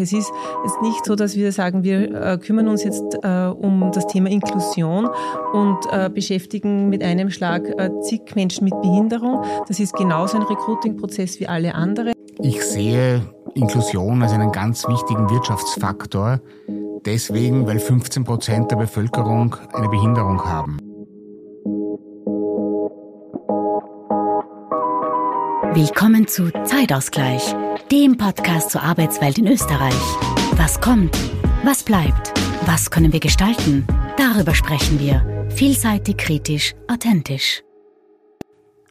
Es ist jetzt nicht so, dass wir sagen, wir äh, kümmern uns jetzt äh, um das Thema Inklusion und äh, beschäftigen mit einem Schlag äh, zig Menschen mit Behinderung. Das ist genauso ein Recruiting-Prozess wie alle anderen. Ich sehe Inklusion als einen ganz wichtigen Wirtschaftsfaktor. Deswegen, weil 15 Prozent der Bevölkerung eine Behinderung haben. Willkommen zu Zeitausgleich, dem Podcast zur Arbeitswelt in Österreich. Was kommt? Was bleibt? Was können wir gestalten? Darüber sprechen wir. Vielseitig, kritisch, authentisch.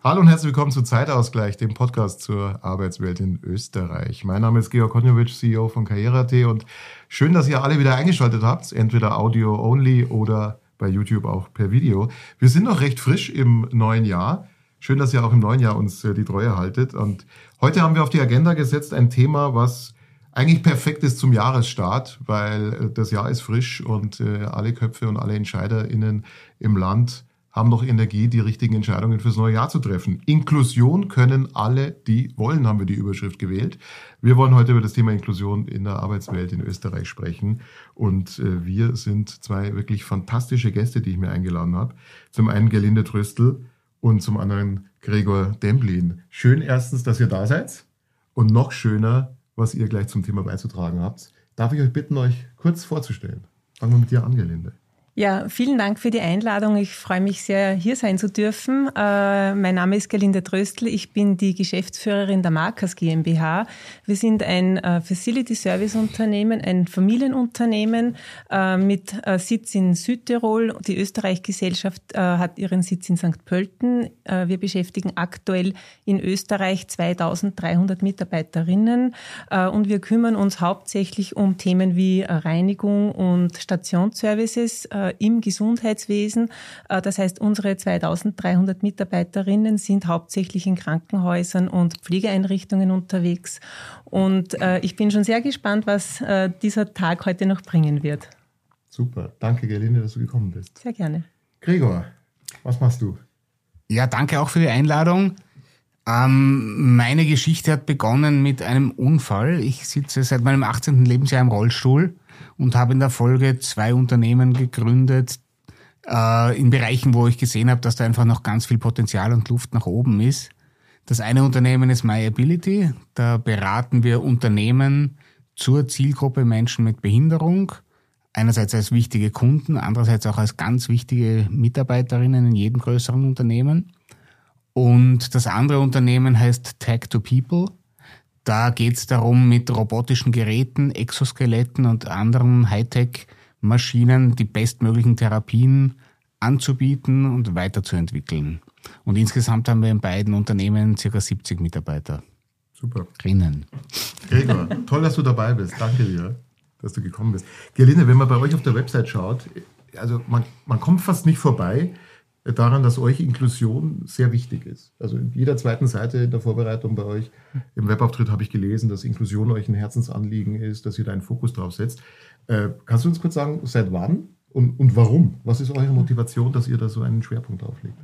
Hallo und herzlich willkommen zu Zeitausgleich, dem Podcast zur Arbeitswelt in Österreich. Mein Name ist Georg Konjovic, CEO von Karriere.at und schön, dass ihr alle wieder eingeschaltet habt, entweder Audio only oder bei YouTube auch per Video. Wir sind noch recht frisch im neuen Jahr. Schön, dass ihr auch im neuen Jahr uns äh, die Treue haltet. Und heute haben wir auf die Agenda gesetzt ein Thema, was eigentlich perfekt ist zum Jahresstart, weil äh, das Jahr ist frisch und äh, alle Köpfe und alle EntscheiderInnen im Land haben noch Energie, die richtigen Entscheidungen fürs neue Jahr zu treffen. Inklusion können alle, die wollen, haben wir die Überschrift gewählt. Wir wollen heute über das Thema Inklusion in der Arbeitswelt in Österreich sprechen. Und wir sind zwei wirklich fantastische Gäste, die ich mir eingeladen habe. Zum einen Gelinde Tröstl, und zum anderen Gregor Demblin. Schön erstens, dass ihr da seid und noch schöner, was ihr gleich zum Thema beizutragen habt. Darf ich euch bitten, euch kurz vorzustellen? Fangen wir mit dir an, Gelinde. Ja, vielen Dank für die Einladung. Ich freue mich sehr, hier sein zu dürfen. Äh, mein Name ist Gerlinde Tröstl. Ich bin die Geschäftsführerin der Markers GmbH. Wir sind ein äh, Facility Service Unternehmen, ein Familienunternehmen äh, mit Sitz in Südtirol. Die Österreich-Gesellschaft hat ihren Sitz in St. Pölten. Wir beschäftigen aktuell in Österreich 2300 Mitarbeiterinnen und wir kümmern uns hauptsächlich um Themen wie Reinigung und Stationsservices im Gesundheitswesen. Äh, das heißt, unsere 2300 Mitarbeiterinnen sind hauptsächlich in Krankenhäusern und Pflegeeinrichtungen unterwegs. Und äh, ich bin schon sehr gespannt, was dieser Tag heute noch bringen wird. Super. Danke, Gerlinde, dass du gekommen bist. Sehr gerne. Gregor, was machst du? Ja, danke auch für die Einladung. Ähm, meine Geschichte hat begonnen mit einem Unfall. Ich sitze seit meinem 18. Lebensjahr im Rollstuhl und habe in der Folge zwei Unternehmen gegründet, äh, in Bereichen, wo ich gesehen habe, dass da einfach noch ganz viel Potenzial und Luft nach oben ist. Das eine Unternehmen ist MyAbility. Da beraten wir Unternehmen zur Zielgruppe Menschen mit Behinderung. Einerseits als wichtige Kunden, andererseits auch als ganz wichtige Mitarbeiterinnen in jedem größeren Unternehmen. Und das andere Unternehmen heißt Tag to People. Da geht es darum, mit robotischen Geräten, Exoskeletten und anderen Hightech-Maschinen die bestmöglichen Therapien anzubieten und weiterzuentwickeln. Und insgesamt haben wir in beiden Unternehmen ca. 70 Mitarbeiter. Super. Drinnen. Gregor, toll, dass du dabei bist. Danke dir, dass du gekommen bist. Gerline, wenn man bei euch auf der Website schaut, also man, man kommt fast nicht vorbei, daran, dass euch Inklusion sehr wichtig ist. Also in jeder zweiten Seite in der Vorbereitung bei euch im Webauftritt habe ich gelesen, dass Inklusion euch ein Herzensanliegen ist, dass ihr da einen Fokus drauf setzt. Äh, kannst du uns kurz sagen, seit wann und, und warum? Was ist eure Motivation, dass ihr da so einen Schwerpunkt drauf legt?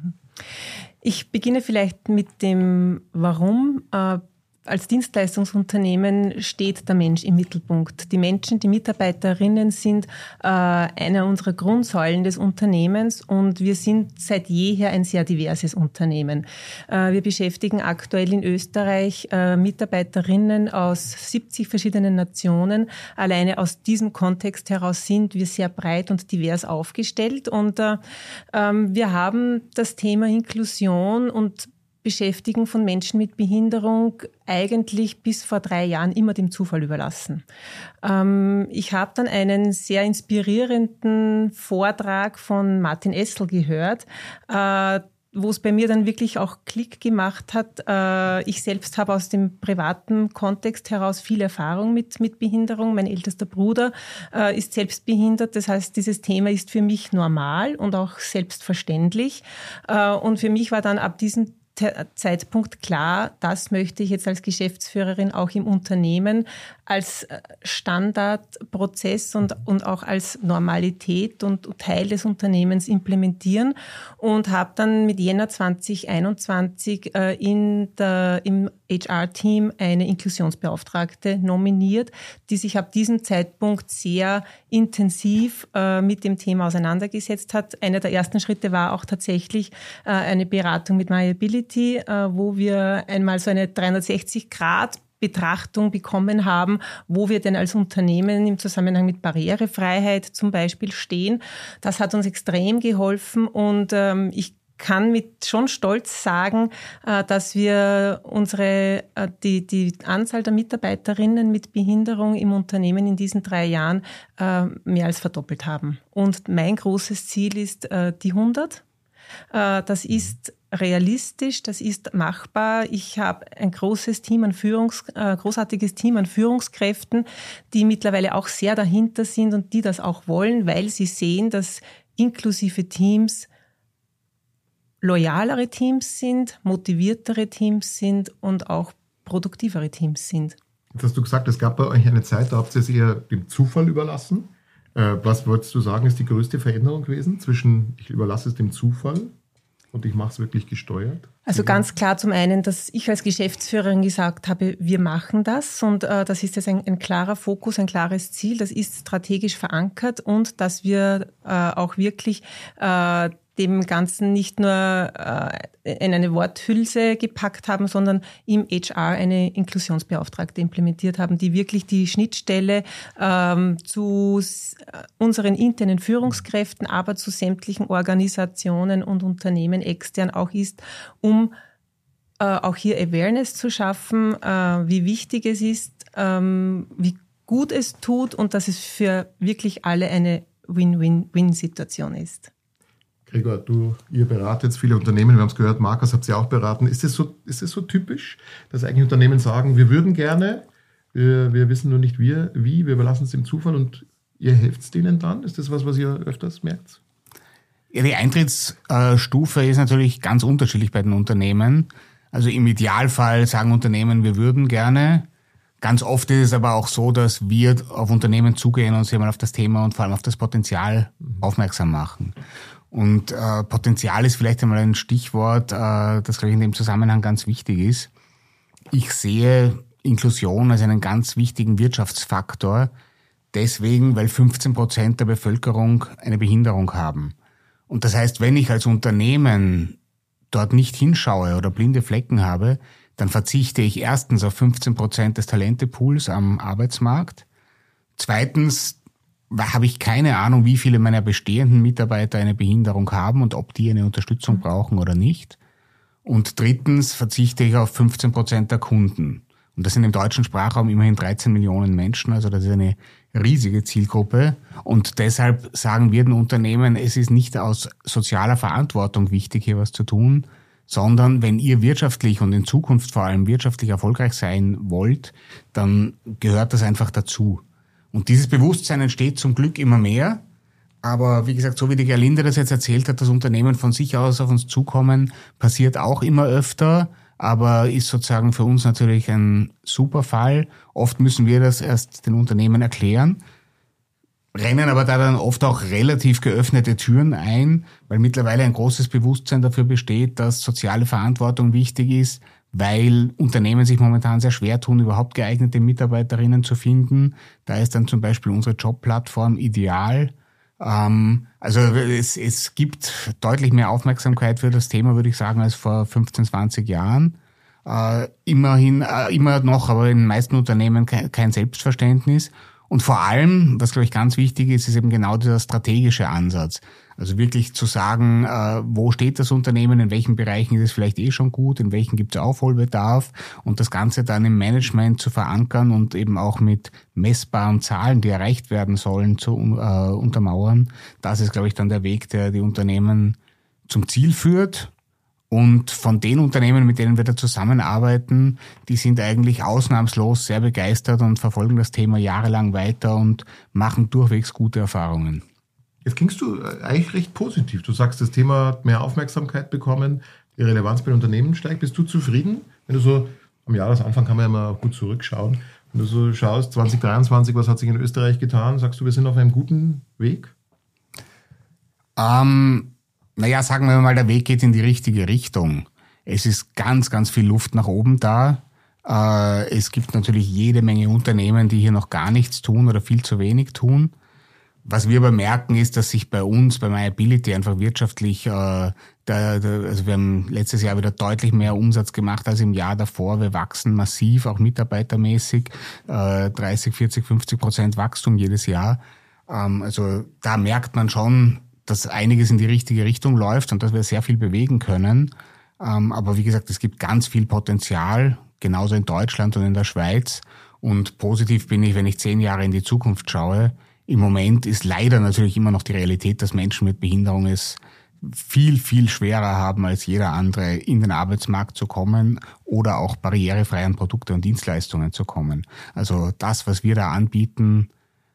Ich beginne vielleicht mit dem Warum. Äh, als Dienstleistungsunternehmen steht der Mensch im Mittelpunkt. Die Menschen, die Mitarbeiterinnen sind äh, einer unserer Grundsäulen des Unternehmens und wir sind seit jeher ein sehr diverses Unternehmen. Äh, wir beschäftigen aktuell in Österreich äh, Mitarbeiterinnen aus 70 verschiedenen Nationen. Alleine aus diesem Kontext heraus sind wir sehr breit und divers aufgestellt und äh, ähm, wir haben das Thema Inklusion und Beschäftigen von Menschen mit Behinderung eigentlich bis vor drei Jahren immer dem Zufall überlassen. Ähm, ich habe dann einen sehr inspirierenden Vortrag von Martin Essel gehört, äh, wo es bei mir dann wirklich auch Klick gemacht hat. Äh, ich selbst habe aus dem privaten Kontext heraus viel Erfahrung mit, mit Behinderung. Mein ältester Bruder äh, ist selbst behindert. Das heißt, dieses Thema ist für mich normal und auch selbstverständlich. Äh, und für mich war dann ab diesem Zeitpunkt klar, das möchte ich jetzt als Geschäftsführerin auch im Unternehmen als äh, Standardprozess und, und auch als Normalität und Teil des Unternehmens implementieren und habe dann mit Jänner 2021 äh, in der, im HR-Team eine Inklusionsbeauftragte nominiert, die sich ab diesem Zeitpunkt sehr intensiv äh, mit dem Thema auseinandergesetzt hat. Einer der ersten Schritte war auch tatsächlich äh, eine Beratung mit Myability, äh, wo wir einmal so eine 360 Grad Betrachtung bekommen haben, wo wir denn als Unternehmen im Zusammenhang mit Barrierefreiheit zum Beispiel stehen. Das hat uns extrem geholfen und ähm, ich kann mit schon Stolz sagen, äh, dass wir unsere, äh, die, die Anzahl der Mitarbeiterinnen mit Behinderung im Unternehmen in diesen drei Jahren mehr als verdoppelt haben. Und mein großes Ziel ist die 100. Das ist realistisch, das ist machbar. Ich habe ein großes Team an Führungs, großartiges Team an Führungskräften, die mittlerweile auch sehr dahinter sind und die das auch wollen, weil sie sehen, dass inklusive Teams loyalere Teams sind, motiviertere Teams sind und auch produktivere Teams sind. Jetzt hast du gesagt, es gab bei euch eine Zeit, da habt ihr es eher dem Zufall überlassen. Äh, was würdest du sagen, ist die größte Veränderung gewesen zwischen ich überlasse es dem Zufall und ich mache es wirklich gesteuert? Also ganz klar zum einen, dass ich als Geschäftsführerin gesagt habe, wir machen das und äh, das ist jetzt ein, ein, klarer Fokus, ein klares Ziel, das ist strategisch verankert und dass wir äh, auch wirklich äh, dem Ganzen nicht nur äh, in eine Worthülse gepackt haben, sondern im HR eine Inklusionsbeauftragte implementiert haben, die wirklich die Schnittstelle ähm, zu unseren internen Führungskräften, aber zu sämtlichen Organisationen und Unternehmen extern auch ist, um äh, auch hier Awareness zu schaffen, äh, wie wichtig es ist, ähm, wie gut es tut und dass es für wirklich alle eine Win-Win-Win-Situation ist. Gregor, du, ihr beratet viele Unternehmen, wir haben es gehört, Markus habt ihr auch beraten. Ist es so, ist es so typisch, dass eigentlich Unternehmen sagen, wir würden gerne, wir, wir wissen nur nicht wir, wie, wir überlassen es dem Zufall und ihr helft denen dann? Ist das was, was ihr öfters merkt? Ja, die Eintrittsstufe ist natürlich ganz unterschiedlich bei den Unternehmen. Also im Idealfall sagen Unternehmen, wir würden gerne. Ganz oft ist es aber auch so, dass wir auf Unternehmen zugehen und sie mal auf das Thema und vor allem auf das Potenzial aufmerksam machen. Und äh, Potenzial ist vielleicht einmal ein Stichwort, äh, das, glaube ich, in dem Zusammenhang ganz wichtig ist. Ich sehe Inklusion als einen ganz wichtigen Wirtschaftsfaktor, deswegen, weil 15 Prozent der Bevölkerung eine Behinderung haben. Und das heißt, wenn ich als Unternehmen dort nicht hinschaue oder blinde Flecken habe, dann verzichte ich erstens auf 15 Prozent des Talentepools am Arbeitsmarkt. Zweitens habe ich keine Ahnung, wie viele meiner bestehenden Mitarbeiter eine Behinderung haben und ob die eine Unterstützung brauchen oder nicht. Und drittens verzichte ich auf 15 Prozent der Kunden. Und das sind im deutschen Sprachraum immerhin 13 Millionen Menschen, also das ist eine riesige Zielgruppe. Und deshalb sagen wir den Unternehmen, es ist nicht aus sozialer Verantwortung wichtig, hier was zu tun, sondern wenn ihr wirtschaftlich und in Zukunft vor allem wirtschaftlich erfolgreich sein wollt, dann gehört das einfach dazu. Und dieses Bewusstsein entsteht zum Glück immer mehr. Aber wie gesagt, so wie die Gerlinde das jetzt erzählt hat, das Unternehmen von sich aus auf uns zukommen, passiert auch immer öfter, aber ist sozusagen für uns natürlich ein super Fall. Oft müssen wir das erst den Unternehmen erklären, rennen aber da dann oft auch relativ geöffnete Türen ein, weil mittlerweile ein großes Bewusstsein dafür besteht, dass soziale Verantwortung wichtig ist, weil Unternehmen sich momentan sehr schwer tun, überhaupt geeignete Mitarbeiterinnen zu finden. Da ist dann zum Beispiel unsere Jobplattform ideal. Ähm, also es, es gibt deutlich mehr Aufmerksamkeit für das Thema, würde ich sagen, als vor 15, 20 Jahren. Äh, immerhin, äh, immer noch, aber in den meisten Unternehmen kein, kein Selbstverständnis. Und vor allem, was glaube ich ganz wichtig ist, ist eben genau dieser strategische Ansatz. Also wirklich zu sagen, äh, wo steht das Unternehmen, in welchen Bereichen ist es vielleicht eh schon gut, in welchen gibt es Aufholbedarf und das Ganze dann im Management zu verankern und eben auch mit messbaren Zahlen, die erreicht werden sollen, zu äh, untermauern. Das ist, glaube ich, dann der Weg, der die Unternehmen zum Ziel führt. Und von den Unternehmen, mit denen wir da zusammenarbeiten, die sind eigentlich ausnahmslos sehr begeistert und verfolgen das Thema jahrelang weiter und machen durchwegs gute Erfahrungen. Jetzt klingst du äh, eigentlich recht positiv. Du sagst, das Thema hat mehr Aufmerksamkeit bekommen. die Relevanz bei Unternehmen steigt. Bist du zufrieden, wenn du so am Jahresanfang kann man ja mal gut zurückschauen. Wenn du so schaust, 2023, was hat sich in Österreich getan? Sagst du, wir sind auf einem guten Weg? Ähm, naja, sagen wir mal, der Weg geht in die richtige Richtung. Es ist ganz, ganz viel Luft nach oben da. Äh, es gibt natürlich jede Menge Unternehmen, die hier noch gar nichts tun oder viel zu wenig tun. Was wir aber merken, ist, dass sich bei uns, bei MyAbility einfach wirtschaftlich, äh, da, da, also wir haben letztes Jahr wieder deutlich mehr Umsatz gemacht als im Jahr davor. Wir wachsen massiv, auch mitarbeitermäßig, äh, 30, 40, 50 Prozent Wachstum jedes Jahr. Ähm, also da merkt man schon, dass einiges in die richtige Richtung läuft und dass wir sehr viel bewegen können. Ähm, aber wie gesagt, es gibt ganz viel Potenzial, genauso in Deutschland und in der Schweiz. Und positiv bin ich, wenn ich zehn Jahre in die Zukunft schaue im Moment ist leider natürlich immer noch die Realität, dass Menschen mit Behinderung es viel, viel schwerer haben als jeder andere, in den Arbeitsmarkt zu kommen oder auch barrierefrei an Produkte und Dienstleistungen zu kommen. Also das, was wir da anbieten,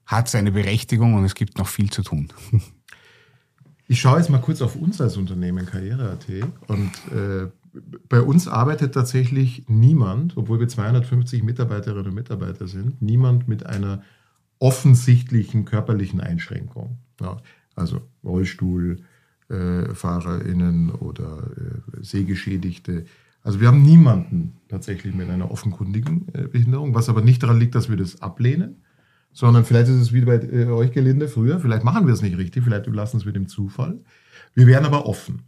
hat seine Berechtigung und es gibt noch viel zu tun. Ich schaue jetzt mal kurz auf uns als Unternehmen Karriere.at und äh, bei uns arbeitet tatsächlich niemand, obwohl wir 250 Mitarbeiterinnen und Mitarbeiter sind, niemand mit einer offensichtlichen körperlichen Einschränkungen. Ja, also RollstuhlfahrerInnen äh, oder äh, Sehgeschädigte. Also wir haben niemanden tatsächlich mit einer offenkundigen äh, Behinderung, was aber nicht daran liegt, dass wir das ablehnen, sondern vielleicht ist es wie bei äh, euch Gelinde früher, vielleicht machen wir es nicht richtig, vielleicht überlassen es mit dem Zufall. Wir wären aber offen.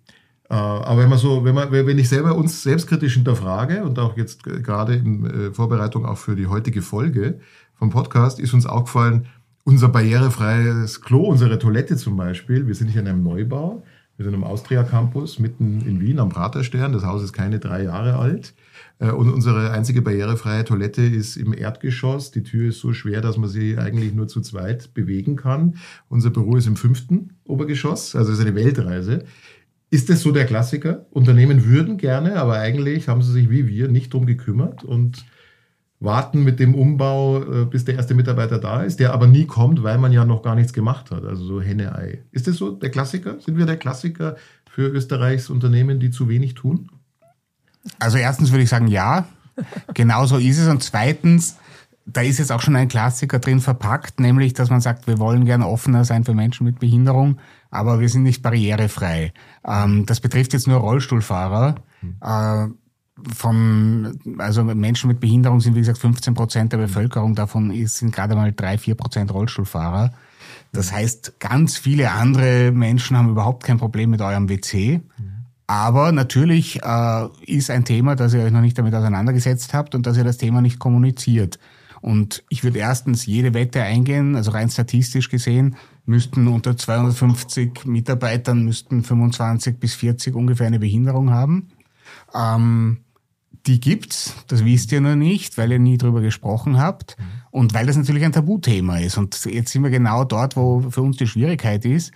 Äh, aber wenn man so, wenn man, wenn ich selber uns selbstkritisch hinterfrage und auch jetzt gerade in äh, Vorbereitung auch für die heutige Folge, vom Podcast ist uns aufgefallen, unser barrierefreies Klo, unsere Toilette zum Beispiel. Wir sind hier in einem Neubau. Wir sind am Austria Campus mitten in Wien am Praterstern. Das Haus ist keine drei Jahre alt. Äh, und unsere einzige barrierefreie Toilette ist im Erdgeschoss. Die Tür ist so schwer, dass man sie eigentlich nur zu zweit bewegen kann. Unser Büro ist im fünften Obergeschoss, also ist eine Weltreise. Ist das so der Klassiker? Unternehmen würden gerne, aber eigentlich haben sie sich wie wir nicht drum gekümmert und warten mit dem Umbau, äh, bis der erste Mitarbeiter da ist, der aber nie kommt, weil man ja noch gar nichts gemacht hat. Also so Henne-Ei. Ist das so der Klassiker? Sind wir der Klassiker für Österreichs Unternehmen, die zu wenig tun? Also erstens würde ich sagen, ja. Genau so ist es. Und zweitens, da ist jetzt auch schon ein Klassiker drin verpackt, nämlich, dass man sagt, wir wollen gerne offener sein für Menschen mit Behinderung, aber wir sind nicht barrierefrei. Ähm, das betrifft jetzt nur Rollstuhlfahrer. Von, also Menschen mit Behinderung sind wie gesagt 15 Prozent der Bevölkerung, davon sind gerade mal drei, vier Prozent Rollstuhlfahrer. Das heißt, ganz viele andere Menschen haben überhaupt kein Problem mit eurem WC. Aber natürlich äh, ist ein Thema, dass ihr euch noch nicht damit auseinandergesetzt habt und dass ihr das Thema nicht kommuniziert. Und ich würde erstens jede Wette eingehen, also rein statistisch gesehen, müssten unter 250 Mitarbeitern müssten 25 bis 40 ungefähr eine Behinderung haben. Ähm, die gibt's, das wisst ihr noch nicht, weil ihr nie drüber gesprochen habt mhm. und weil das natürlich ein Tabuthema ist. Und jetzt sind wir genau dort, wo für uns die Schwierigkeit ist.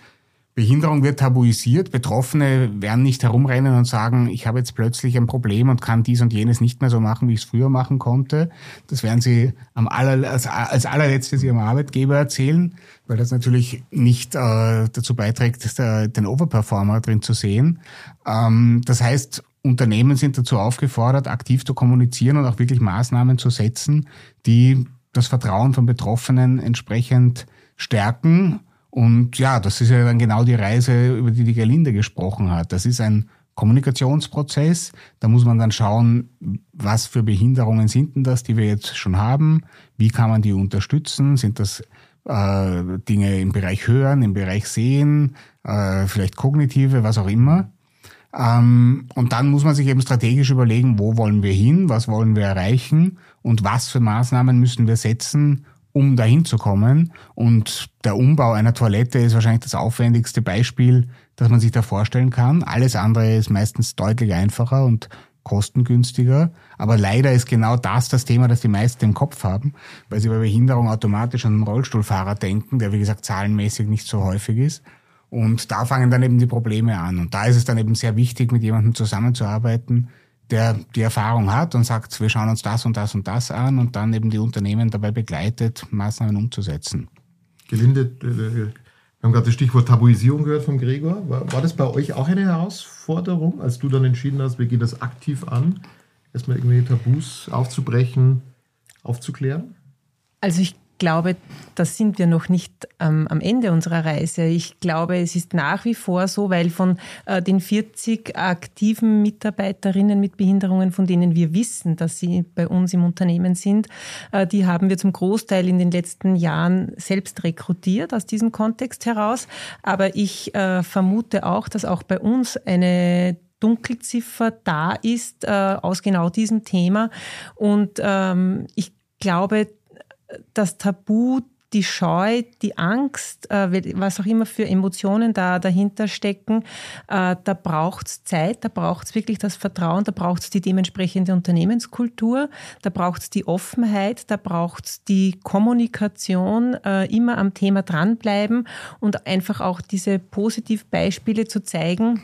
Behinderung wird tabuisiert, Betroffene werden nicht herumrennen und sagen, ich habe jetzt plötzlich ein Problem und kann dies und jenes nicht mehr so machen, wie ich es früher machen konnte. Das werden sie am aller, als, als allerletztes ihrem Arbeitgeber erzählen, weil das natürlich nicht äh, dazu beiträgt, den Overperformer drin zu sehen. Ähm, das heißt, Unternehmen sind dazu aufgefordert, aktiv zu kommunizieren und auch wirklich Maßnahmen zu setzen, die das Vertrauen von Betroffenen entsprechend stärken. Und ja, das ist ja dann genau die Reise, über die die Gerlinde gesprochen hat. Das ist ein Kommunikationsprozess. Da muss man dann schauen, was für Behinderungen sind denn das, die wir jetzt schon haben? Wie kann man die unterstützen? Sind das äh, Dinge im Bereich Hören, im Bereich Sehen, äh, vielleicht kognitive, was auch immer? Ähm, und dann muss man sich eben strategisch überlegen, wo wollen wir hin, was wollen wir erreichen und was für Maßnahmen müssen wir setzen, um dahin zu kommen. Und der Umbau einer Toilette ist wahrscheinlich das aufwendigste Beispiel, das man sich da vorstellen kann. Alles andere ist meistens deutlich einfacher und kostengünstiger. Aber leider ist genau das das Thema, das die meisten im Kopf haben, weil sie bei Behinderung automatisch an einen Rollstuhlfahrer denken, der wie gesagt zahlenmäßig nicht so häufig ist. Und da fangen dann eben die Probleme an. Und da ist es dann eben sehr wichtig, mit jemandem zusammenzuarbeiten, der die Erfahrung hat und sagt, wir schauen uns das und das und das an und dann eben die Unternehmen dabei begleitet, Maßnahmen umzusetzen. Gelinde, äh, haben gerade das Stichwort Tabuisierung gehört von Gregor. War, war, das bei euch auch eine Herausforderung, als du dann entschieden hast, wir gehen das aktiv an, erstmal irgendwelche Tabus aufzubrechen, aufzuklären? Also ich glaube, da sind wir noch nicht ähm, am Ende unserer Reise. Ich glaube, es ist nach wie vor so, weil von äh, den 40 aktiven Mitarbeiterinnen mit Behinderungen, von denen wir wissen, dass sie bei uns im Unternehmen sind, äh, die haben wir zum Großteil in den letzten Jahren selbst rekrutiert aus diesem Kontext heraus. Aber ich äh, vermute auch, dass auch bei uns eine Dunkelziffer da ist äh, aus genau diesem Thema. Und ähm, ich glaube, das Tabu, die Scheu, die Angst, äh, was auch immer für Emotionen da dahinter stecken, äh, da braucht es Zeit, da braucht es wirklich das Vertrauen, da braucht es die dementsprechende Unternehmenskultur, da braucht es die Offenheit, da braucht es die Kommunikation, äh, immer am Thema dranbleiben und einfach auch diese Positivbeispiele zu zeigen,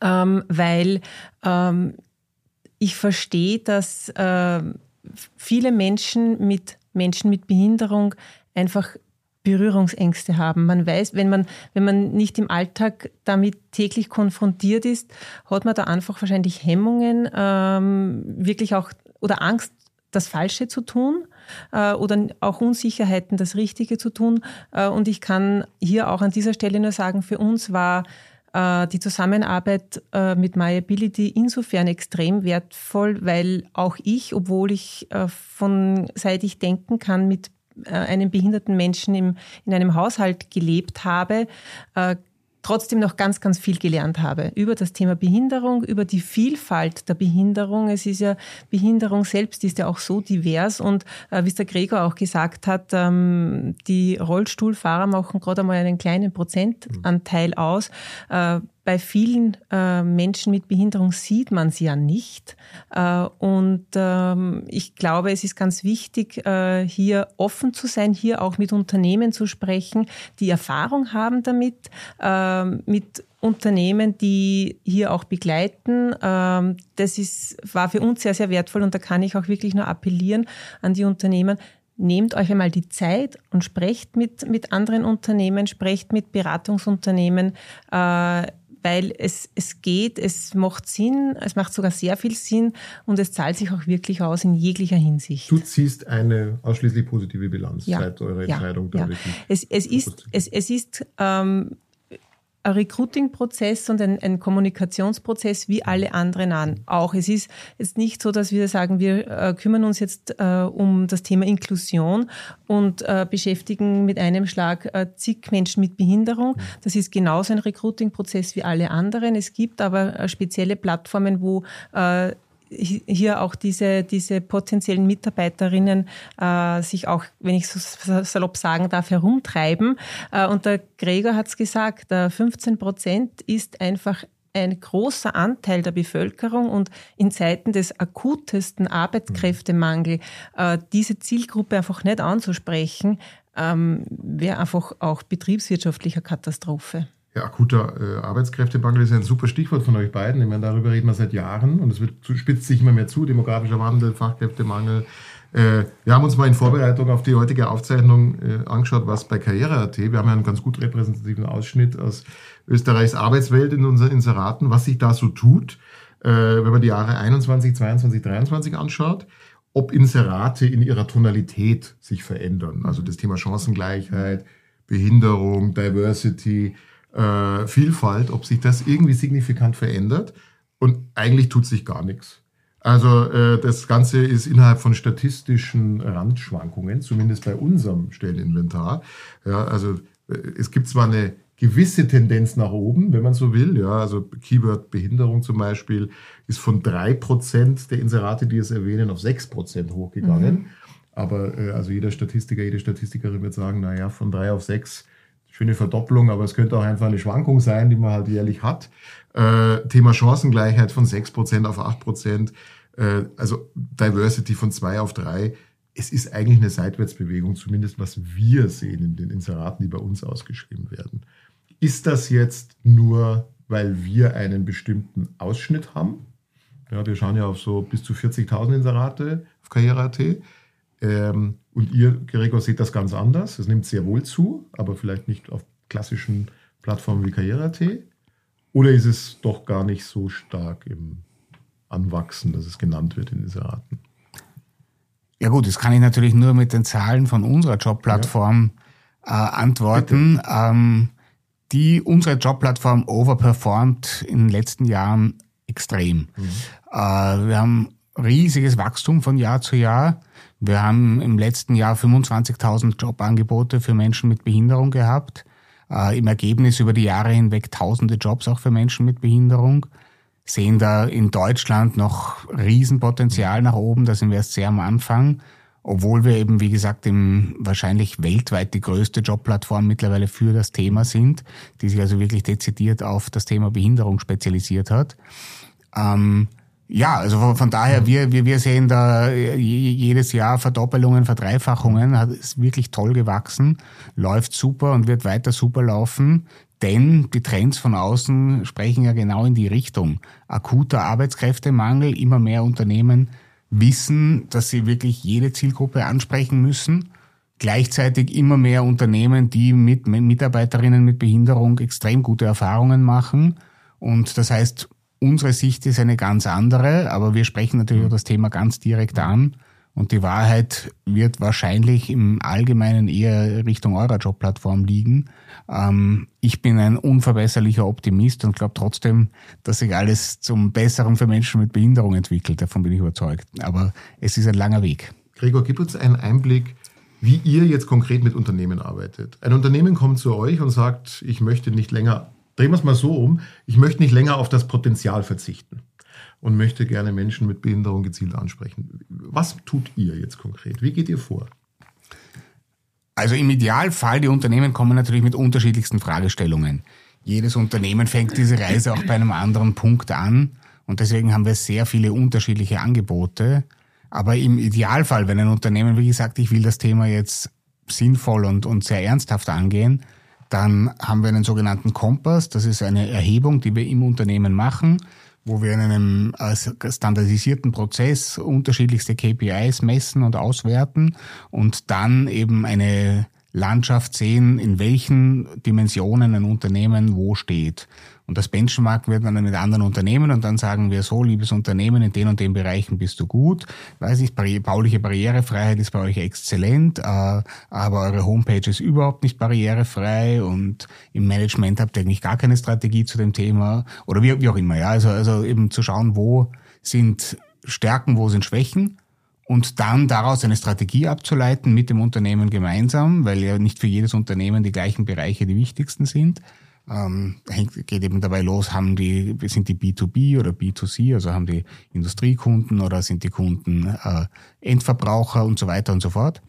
ähm, weil ähm, ich verstehe, dass viele Menschen mit Menschen mit Behinderung einfach Berührungsängste haben. Man weiß, wenn man, wenn man nicht im Alltag damit täglich konfrontiert ist, hat man da einfach wahrscheinlich Hemmungen, ähm, wirklich auch oder Angst, das Falsche zu tun äh, oder auch Unsicherheiten, das Richtige zu tun. Äh, und ich kann hier auch an dieser Stelle nur sagen, für uns war die Zusammenarbeit äh, mit MyAbility insofern extrem wertvoll, weil auch ich, obwohl ich äh, von seit ich denken kann, mit einem behinderten Menschen im, in einem Haushalt gelebt habe, trotzdem noch ganz, ganz viel gelernt habe über das Thema Behinderung, über die Vielfalt der Behinderung. Es ist ja, Behinderung selbst ist ja auch so divers und äh, wie es der Gregor auch gesagt hat, ähm, die Rollstuhlfahrer machen gerade einmal einen kleinen Prozentanteil aus. Äh, bei vielen äh, Menschen mit Behinderung sieht man sie ja nicht. Äh, und ähm, ich glaube, es ist ganz wichtig, äh, hier offen zu sein, hier auch mit Unternehmen zu sprechen, die Erfahrung haben damit, äh, mit Unternehmen, die hier auch begleiten. Ähm, das ist, war für uns sehr, sehr wertvoll und da kann ich auch wirklich nur appellieren an die Unternehmen, nehmt euch einmal die Zeit und sprecht mit, mit anderen Unternehmen, sprecht mit Beratungsunternehmen, äh, weil es, es geht, es macht Sinn, es macht sogar sehr viel Sinn und es zahlt sich auch wirklich aus in jeglicher Hinsicht. Du ziehst eine ausschließlich positive Bilanz ja, seit eurer ja, Entscheidung. Ja. Es, es, ist, es, es ist ähm, Recruiting-Prozess und ein, ein, Kommunikationsprozess wie alle anderen an. Auch es ist jetzt nicht so, dass wir sagen, wir äh, kümmern uns jetzt äh, um das Thema Inklusion und äh, beschäftigen mit einem Schlag äh, zig Menschen mit Behinderung. Das ist genauso ein Recruiting-Prozess wie alle anderen. Es gibt aber äh, spezielle Plattformen, wo äh, hier auch diese, diese potenziellen Mitarbeiterinnen äh, sich auch, wenn ich so salopp sagen darf, herumtreiben. Äh, und der Gregor hat es gesagt, äh, 15 Prozent ist einfach ein großer Anteil der Bevölkerung und in Zeiten des akutesten Arbeitskräftemangels äh, diese Zielgruppe einfach nicht anzusprechen, ähm, wäre einfach auch betriebswirtschaftlicher Katastrophe. Ja, akuter äh, Arbeitskräftemangel ist ja ein super Stichwort von euch beiden. Ich meine, darüber reden wir seit Jahren und es wird, spitzt sich immer mehr zu, demografischer Wandel, Fachkräftemangel. Äh, wir haben uns mal in Vorbereitung auf die heutige Aufzeichnung äh, angeschaut, was bei Karriere.at, wir haben ja einen ganz gut repräsentativen Ausschnitt aus Österreichs Arbeitswelt in unseren Inseraten, was sich da so tut, äh, wenn man die Jahre 21, 22, 23 anschaut ob Inserate in ihrer Tonalität sich verändern. Also das Thema Chancengleichheit, Behinderung, Diversity, äh, Vielfalt, ob sich das irgendwie signifikant verändert. Und eigentlich tut sich gar nichts. Also äh, das Ganze ist innerhalb von statistischen Randschwankungen, zumindest bei unserem Stelleninventar. Ja, also äh, es gibt zwar eine gewisse Tendenz nach oben, wenn man so will. Ja, also Keyword Behinderung zum Beispiel ist von drei Prozent der Inserate, die es erwähnen, auf sechs Prozent hochgegangen. Mhm. Aber äh, also jeder Statistiker, jede Statistikerin wird sagen, naja, von drei auf sechs schöne Verdopplung, aber es könnte auch einfach eine Schwankung sein, die man halt jährlich hat. Äh, Thema Chancengleichheit von 6% auf 8%, äh, also Diversity von 2 auf 3. Es ist eigentlich eine Seitwärtsbewegung, zumindest was wir sehen in den Inseraten, die bei uns ausgeschrieben werden. Ist das jetzt nur, weil wir einen bestimmten Ausschnitt haben? Ja, wir schauen ja auf so bis zu 40.000 Inserate auf Karriere.at. Ähm, und ihr, Gregor, seht das ganz anders. Es nimmt sehr wohl zu, aber vielleicht nicht auf klassischen Plattformen wie Karriere.at? Oder ist es doch gar nicht so stark im Anwachsen, dass es genannt wird in dieser Arten? Ja gut, das kann ich natürlich nur mit den Zahlen von unserer Jobplattform ja. äh, antworten. Ähm, die unsere Jobplattform overperformt in den letzten Jahren extrem. Mhm. Äh, wir haben riesiges Wachstum von Jahr zu Jahr. Wir haben im letzten Jahr 25.000 Jobangebote für Menschen mit Behinderung gehabt. Äh, Im Ergebnis über die Jahre hinweg tausende Jobs auch für Menschen mit Behinderung. Sehen da in Deutschland noch Riesenpotenzial nach oben. Da sind wir erst sehr am Anfang. Obwohl wir eben, wie gesagt, im wahrscheinlich weltweit die größte Jobplattform mittlerweile für das Thema sind, die sich also wirklich dezidiert auf das Thema Behinderung spezialisiert hat. Ähm, ja, also von, daher, wir, wir, wir sehen da jedes Jahr Verdoppelungen, Verdreifachungen, hat, ist wirklich toll gewachsen, läuft super und wird weiter super laufen, denn die Trends von außen sprechen ja genau in die Richtung. Akuter Arbeitskräftemangel, immer mehr Unternehmen wissen, dass sie wirklich jede Zielgruppe ansprechen müssen. Gleichzeitig immer mehr Unternehmen, die mit Mitarbeiterinnen mit Behinderung extrem gute Erfahrungen machen. Und das heißt, Unsere Sicht ist eine ganz andere, aber wir sprechen natürlich das Thema ganz direkt an. Und die Wahrheit wird wahrscheinlich im Allgemeinen eher Richtung eurer Jobplattform liegen. Ähm, ich bin ein unverbesserlicher Optimist und glaube trotzdem, dass sich alles zum Besseren für Menschen mit Behinderung entwickelt. Davon bin ich überzeugt. Aber es ist ein langer Weg. Gregor, gib uns einen Einblick, wie ihr jetzt konkret mit Unternehmen arbeitet. Ein Unternehmen kommt zu euch und sagt, ich möchte nicht länger drehen wir es mal so um, ich möchte nicht länger auf das Potenzial verzichten und möchte gerne Menschen mit Behinderung gezielt ansprechen. Was tut ihr jetzt konkret? Wie geht ihr vor? Also im Idealfall, die Unternehmen kommen natürlich mit unterschiedlichsten Fragestellungen. Jedes Unternehmen fängt diese Reise auch bei einem anderen Punkt an und deswegen haben wir sehr viele unterschiedliche Angebote. Aber im Idealfall, wenn ein Unternehmen, wie gesagt, ich will das Thema jetzt sinnvoll und, und sehr ernsthaft angehen, dann haben wir einen sogenannten Kompass. Das ist eine Erhebung, die wir im Unternehmen machen, wo wir in einem standardisierten Prozess unterschiedlichste KPIs messen und auswerten und dann eben eine Landschaft sehen, in welchen Dimensionen ein Unternehmen wo steht. Und das Benchmark wird dann mit anderen Unternehmen und dann sagen wir so, liebes Unternehmen, in den und den Bereichen bist du gut. Weiß ich, bauliche Barrierefreiheit ist bei euch exzellent, äh, aber eure Homepage ist überhaupt nicht barrierefrei und im Management habt ihr eigentlich gar keine Strategie zu dem Thema oder wie, wie auch immer. Ja, also, also eben zu schauen, wo sind Stärken, wo sind Schwächen und dann daraus eine Strategie abzuleiten mit dem Unternehmen gemeinsam, weil ja nicht für jedes Unternehmen die gleichen Bereiche die wichtigsten sind ähm, hängt, geht eben dabei los, haben die, sind die B2B oder B2C, also haben die Industriekunden oder sind die Kunden äh, Endverbraucher und so weiter und so fort.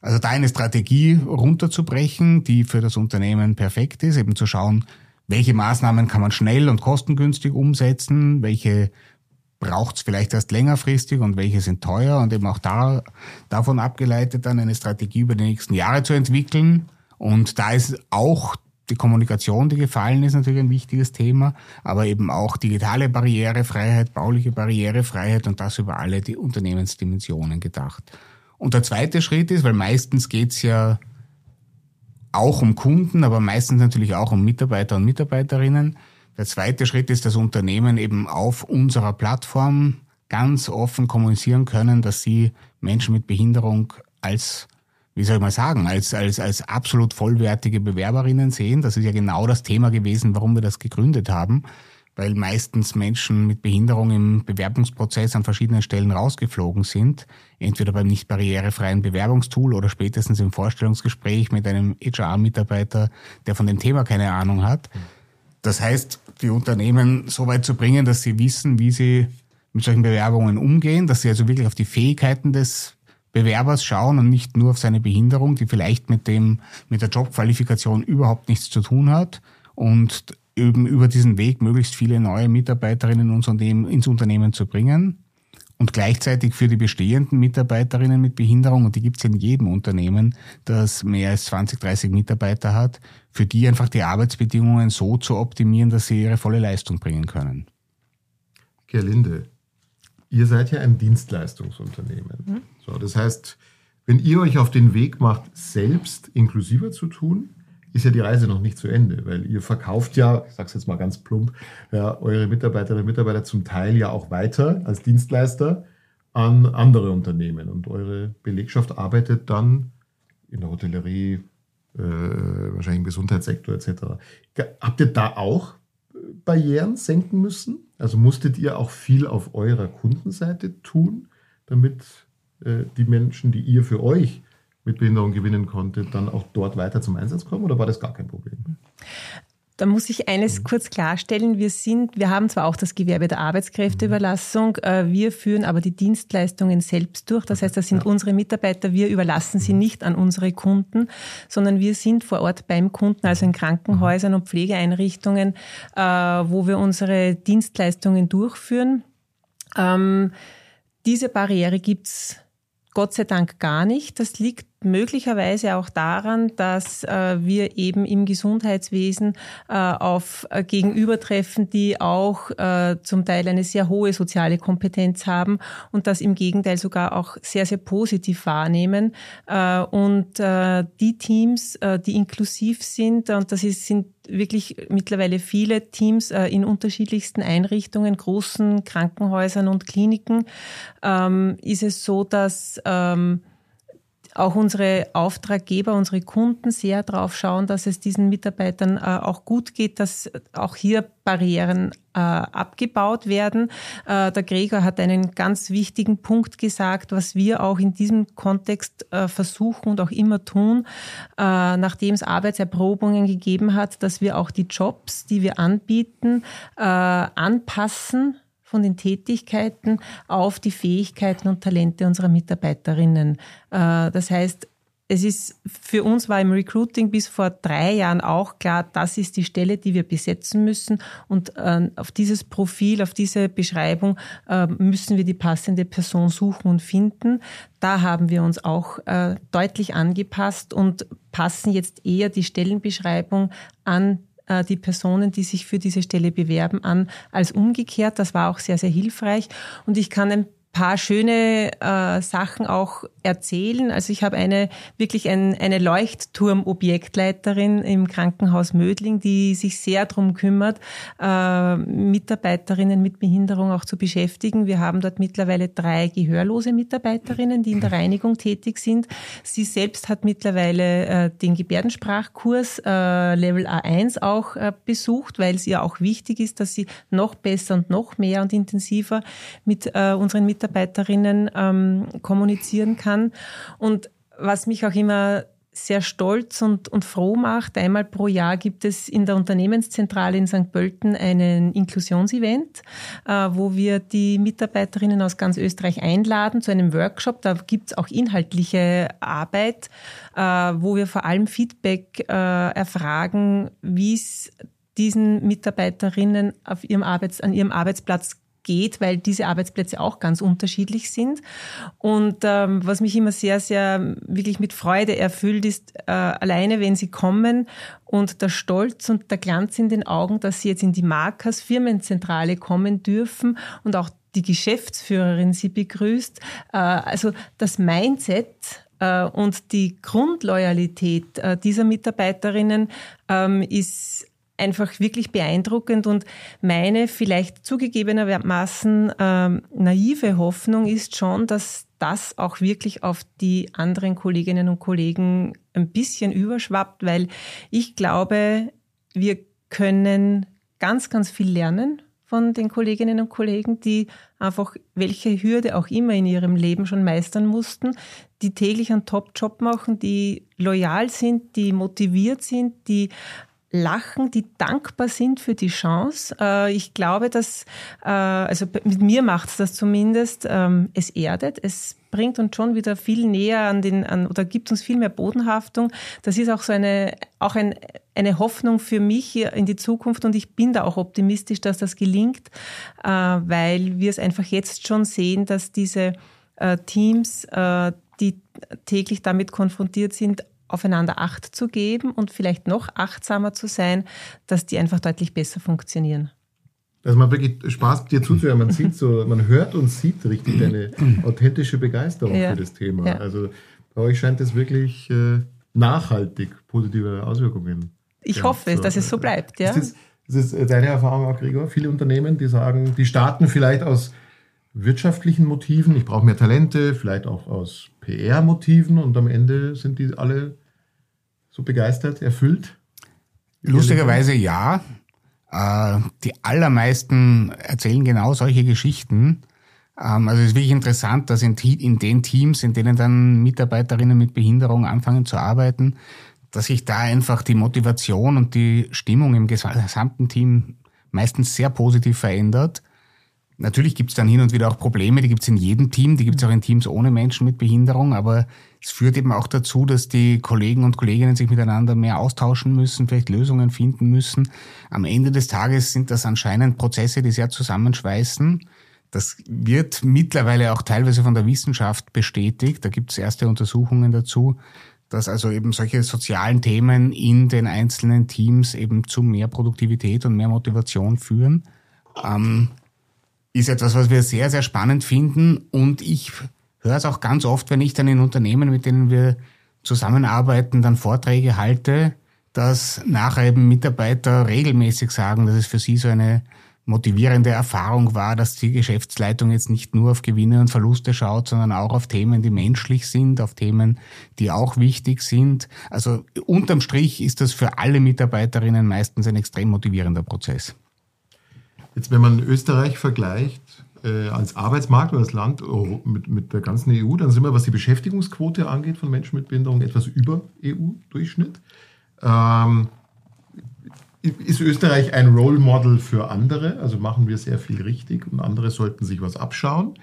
Also da eine Strategie runterzubrechen, die für das Unternehmen perfekt ist, eben zu schauen, welche Maßnahmen kann man schnell und kostengünstig umsetzen, welche braucht es vielleicht erst längerfristig und welche sind teuer und eben auch da, davon abgeleitet dann eine Strategie über die nächsten Jahre zu entwickeln. Und da ist auch die Kommunikation, die gefallen ist, natürlich ein wichtiges Thema, aber eben auch digitale Barrierefreiheit, bauliche Barrierefreiheit und das über alle die Unternehmensdimensionen gedacht. Und der zweite Schritt ist, weil meistens geht's ja auch um Kunden, aber meistens natürlich auch um Mitarbeiter und Mitarbeiterinnen. Der zweite Schritt ist, dass Unternehmen eben auf unserer Plattform ganz offen kommunizieren können, dass sie Menschen mit Behinderung als wie soll ich mal sagen, als, als, als absolut vollwertige Bewerberinnen sehen. Das ist ja genau das Thema gewesen, warum wir das gegründet haben, weil meistens Menschen mit Behinderung im Bewerbungsprozess an verschiedenen Stellen rausgeflogen sind, entweder beim nicht barrierefreien Bewerbungstool oder spätestens im Vorstellungsgespräch mit einem HR-Mitarbeiter, der von dem Thema keine Ahnung hat. Das heißt, die Unternehmen so weit zu bringen, dass sie wissen, wie sie mit solchen Bewerbungen umgehen, dass sie also wirklich auf die Fähigkeiten des Bewerbers schauen und nicht nur auf seine Behinderung, die vielleicht mit dem, mit der Jobqualifikation überhaupt nichts zu tun hat und eben über diesen Weg möglichst viele neue Mitarbeiterinnen ins Unternehmen zu bringen und gleichzeitig für die bestehenden Mitarbeiterinnen mit Behinderung, und die gibt es in jedem Unternehmen, das mehr als 20, 30 Mitarbeiter hat, für die einfach die Arbeitsbedingungen so zu optimieren, dass sie ihre volle Leistung bringen können. Gerlinde, ihr seid ja ein Dienstleistungsunternehmen. Mhm. So, das heißt, wenn ihr euch auf den Weg macht, selbst inklusiver zu tun, ist ja die Reise noch nicht zu Ende, weil ihr verkauft ja, ich sage es jetzt mal ganz plump, ja, eure Mitarbeiterinnen und Mitarbeiter zum Teil ja auch weiter als Dienstleister an andere Unternehmen und eure Belegschaft arbeitet dann in der Hotellerie, äh, wahrscheinlich im Gesundheitssektor etc. Habt ihr da auch Barrieren senken müssen? Also musstet ihr auch viel auf eurer Kundenseite tun, damit äh, die Menschen, die ihr für euch mit Behinderung gewinnen konntet, dann auch dort weiter zum Einsatz kommen oder war das gar kein Problem? Da muss ich eines mhm. kurz klarstellen. Wir sind, wir haben zwar auch das Gewerbe der Arbeitskräfteüberlassung, äh, wir führen aber die Dienstleistungen selbst durch. Das heißt, das sind unsere Mitarbeiter. Wir überlassen sie nicht an unsere Kunden, sondern wir sind vor Ort beim Kunden, also in Krankenhäusern mhm. und Pflegeeinrichtungen, äh, wo wir unsere Dienstleistungen durchführen. Ähm, diese Barriere gibt's Gott sei Dank gar nicht. Das liegt möglicherweise auch daran, dass äh, wir eben im Gesundheitswesen äh, auf äh, Gegenübertreffen, die auch äh, zum Teil eine sehr hohe soziale Kompetenz haben und das im Gegenteil sogar auch sehr, sehr positiv wahrnehmen. Äh, und äh, die Teams, die inklusiv sind, und das ist, sind wirklich mittlerweile viele Teams in unterschiedlichsten Einrichtungen, großen Krankenhäusern und Kliniken, ähm, ist es so, dass ähm, auch unsere Auftraggeber, unsere Kunden sehr darauf schauen, dass es diesen Mitarbeitern äh, auch gut geht, dass auch hier Barrieren äh, abgebaut werden. Äh, der Gregor hat einen ganz wichtigen Punkt gesagt, was wir auch in diesem Kontext äh, versuchen und auch immer tun, äh, nachdem es Arbeitserprobungen gegeben hat, dass wir auch die Jobs, die wir anbieten, äh, anpassen von den Tätigkeiten auf die Fähigkeiten und Talente unserer Mitarbeiterinnen. Äh, das heißt, es ist für uns war im Recruiting bis vor drei Jahren auch klar, das ist die Stelle, die wir besetzen müssen und äh, auf dieses Profil, auf diese Beschreibung äh, müssen wir die passende Person suchen und finden. Da haben wir uns auch deutlich angepasst und passen jetzt eher die Stellenbeschreibung an äh, die Personen, die sich für diese Stelle bewerben, an als umgekehrt. Das war auch sehr, sehr hilfreich. Und ich kann ein paar schöne äh, Sachen auch erzählen. Also ich habe eine wirklich ein, eine Leuchtturm-Objektleiterin im Krankenhaus Mödling, die sich sehr darum kümmert, äh, Mitarbeiterinnen mit Behinderung auch zu beschäftigen. Wir haben dort mittlerweile drei gehörlose Mitarbeiterinnen, die in der Reinigung tätig sind. Sie selbst hat mittlerweile äh, den Gebärdensprachkurs äh, Level A1 auch äh, besucht, weil es ihr auch wichtig ist, dass sie noch besser und noch mehr und intensiver mit äh, unseren Mitarbeiterinnen ähm, kommunizieren kann. Und was mich auch immer sehr stolz und, und froh macht. Einmal pro Jahr gibt es in der Unternehmenszentrale in St. Pölten einen Inklusionsevent, äh, wo wir die Mitarbeiterinnen aus ganz Österreich einladen zu einem Workshop. Da gibt es auch inhaltliche Arbeit, äh, wo wir vor allem Feedback äh, erfragen, wie es diesen Mitarbeiterinnen auf ihrem Arbeits-, an ihrem Arbeitsplatz geht, weil diese Arbeitsplätze auch ganz unterschiedlich sind. Und ähm, was mich immer sehr, sehr wirklich mit Freude erfüllt, ist äh, alleine, wenn sie kommen und der Stolz und der Glanz in den Augen, dass sie jetzt in die Markers Firmenzentrale kommen dürfen und auch die Geschäftsführerin sie begrüßt. Äh, also das Mindset äh, und die Grundloyalität äh, dieser Mitarbeiterinnen ähm, ist einfach wirklich beeindruckend und meine vielleicht zugegebenermaßen ähm, naive Hoffnung ist schon, dass das auch wirklich auf die anderen Kolleginnen und Kollegen ein bisschen überschwappt, weil ich glaube, wir können ganz, ganz viel lernen von den Kolleginnen und Kollegen, die einfach welche Hürde auch immer in ihrem Leben schon meistern mussten, die täglich einen Top-Job machen, die loyal sind, die motiviert sind, die lachen, die dankbar sind für die Chance. Äh, ich glaube, dass, äh, also mit mir macht es das zumindest, ähm, es erdet, es bringt uns schon wieder viel näher an den, an, oder gibt uns viel mehr Bodenhaftung. Das ist auch so eine, auch ein, eine Hoffnung für mich in die Zukunft und ich bin da auch optimistisch, dass das gelingt, äh, weil wir es einfach jetzt schon sehen, dass diese Teams, die täglich damit konfrontiert sind, aufeinander Acht zu geben und vielleicht noch achtsamer zu sein, dass die einfach deutlich besser funktionieren. Also man wirklich Spaß dir zuzuhören. Man sieht so, man hört und sieht richtig deine authentische Begeisterung ja. für das Thema. Ja. Also bei euch scheint es wirklich äh, nachhaltig positive Auswirkungen. Ich ja, hoffe, so, dass es so bleibt. Ja. Ist das, ist das deine Erfahrung auch, Gregor? Viele Unternehmen, die sagen, die starten vielleicht aus wirtschaftlichen Motiven, ich brauche mehr Talente, vielleicht auch aus PR-Motiven und am Ende sind die alle so begeistert, erfüllt? Lustigerweise ja. Äh, die allermeisten erzählen genau solche Geschichten. Ähm, also es ist wirklich interessant, dass in, in den Teams, in denen dann Mitarbeiterinnen mit Behinderung anfangen zu arbeiten, dass sich da einfach die Motivation und die Stimmung im gesamten Team meistens sehr positiv verändert. Natürlich gibt es dann hin und wieder auch Probleme, die gibt es in jedem Team, die gibt es auch in Teams ohne Menschen mit Behinderung, aber es führt eben auch dazu, dass die Kollegen und Kolleginnen sich miteinander mehr austauschen müssen, vielleicht Lösungen finden müssen. Am Ende des Tages sind das anscheinend Prozesse, die sehr zusammenschweißen. Das wird mittlerweile auch teilweise von der Wissenschaft bestätigt. Da gibt es erste Untersuchungen dazu, dass also eben solche sozialen Themen in den einzelnen Teams eben zu mehr Produktivität und mehr Motivation führen. Ähm, ist etwas, was wir sehr, sehr spannend finden. Und ich höre es auch ganz oft, wenn ich dann in Unternehmen, mit denen wir zusammenarbeiten, dann Vorträge halte, dass nachher eben Mitarbeiter regelmäßig sagen, dass es für sie so eine motivierende Erfahrung war, dass die Geschäftsleitung jetzt nicht nur auf Gewinne und Verluste schaut, sondern auch auf Themen, die menschlich sind, auf Themen, die auch wichtig sind. Also unterm Strich ist das für alle Mitarbeiterinnen meistens ein extrem motivierender Prozess. Jetzt, wenn man Österreich vergleicht äh, als Arbeitsmarkt oder als Land oh, mit, mit der ganzen EU, dann sind wir, was die Beschäftigungsquote angeht von Menschen mit Behinderung, etwas über EU-Durchschnitt. Ähm, ist Österreich ein Role Model für andere? Also machen wir sehr viel richtig und andere sollten sich was abschauen?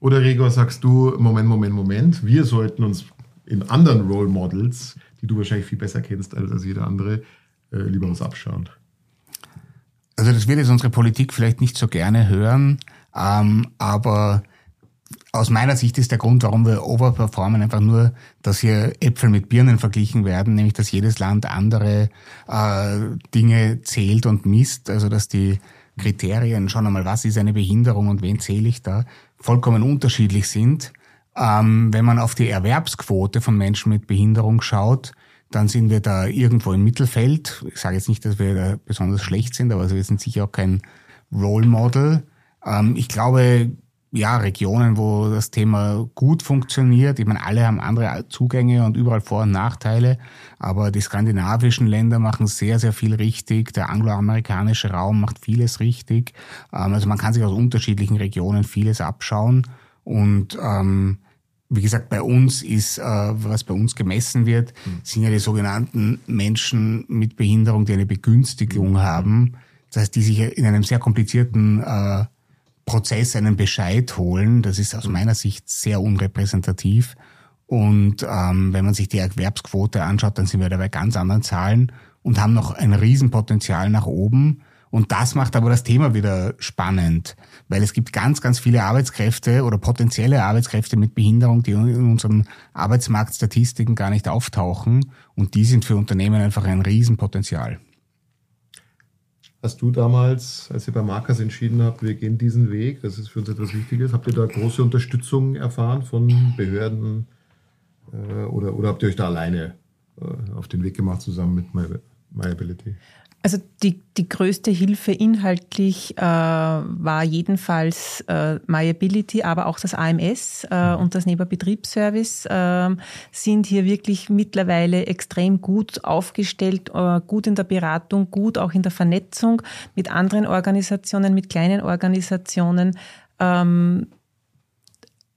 Oder Gregor, sagst du, Moment, Moment, Moment, wir sollten uns in anderen Role Models, die du wahrscheinlich viel besser kennst als, als jeder andere, äh, lieber was abschauen? Also das wird jetzt unsere Politik vielleicht nicht so gerne hören, ähm, aber aus meiner Sicht ist der Grund, warum wir overperformen, einfach nur, dass hier Äpfel mit Birnen verglichen werden, nämlich dass jedes Land andere äh, Dinge zählt und misst, also dass die Kriterien schon einmal, was ist eine Behinderung und wen zähle ich da, vollkommen unterschiedlich sind. Ähm, wenn man auf die Erwerbsquote von Menschen mit Behinderung schaut, dann sind wir da irgendwo im Mittelfeld. Ich sage jetzt nicht, dass wir da besonders schlecht sind, aber wir sind sicher auch kein Role Model. Ähm, ich glaube, ja, Regionen, wo das Thema gut funktioniert. Ich meine, alle haben andere Zugänge und überall Vor- und Nachteile. Aber die skandinavischen Länder machen sehr, sehr viel richtig. Der angloamerikanische Raum macht vieles richtig. Ähm, also man kann sich aus unterschiedlichen Regionen vieles abschauen. Und ähm, wie gesagt, bei uns ist, äh, was bei uns gemessen wird, mhm. sind ja die sogenannten Menschen mit Behinderung, die eine Begünstigung mhm. haben. Das heißt, die sich in einem sehr komplizierten äh, Prozess einen Bescheid holen. Das ist aus meiner Sicht sehr unrepräsentativ. Und ähm, wenn man sich die Erwerbsquote anschaut, dann sind wir da bei ganz anderen Zahlen und haben noch ein Riesenpotenzial nach oben. Und das macht aber das Thema wieder spannend, weil es gibt ganz, ganz viele Arbeitskräfte oder potenzielle Arbeitskräfte mit Behinderung, die in unseren Arbeitsmarktstatistiken gar nicht auftauchen. Und die sind für Unternehmen einfach ein Riesenpotenzial. Hast du damals, als ihr bei Markers entschieden habt, wir gehen diesen Weg, das ist für uns etwas Wichtiges, habt ihr da große Unterstützung erfahren von Behörden äh, oder, oder habt ihr euch da alleine äh, auf den Weg gemacht zusammen mit My, MyAbility? Also die, die größte Hilfe inhaltlich äh, war jedenfalls äh, MyAbility, aber auch das AMS äh, mhm. und das Nebenbetriebsservice äh, sind hier wirklich mittlerweile extrem gut aufgestellt, äh, gut in der Beratung, gut auch in der Vernetzung mit anderen Organisationen, mit kleinen Organisationen. Ähm,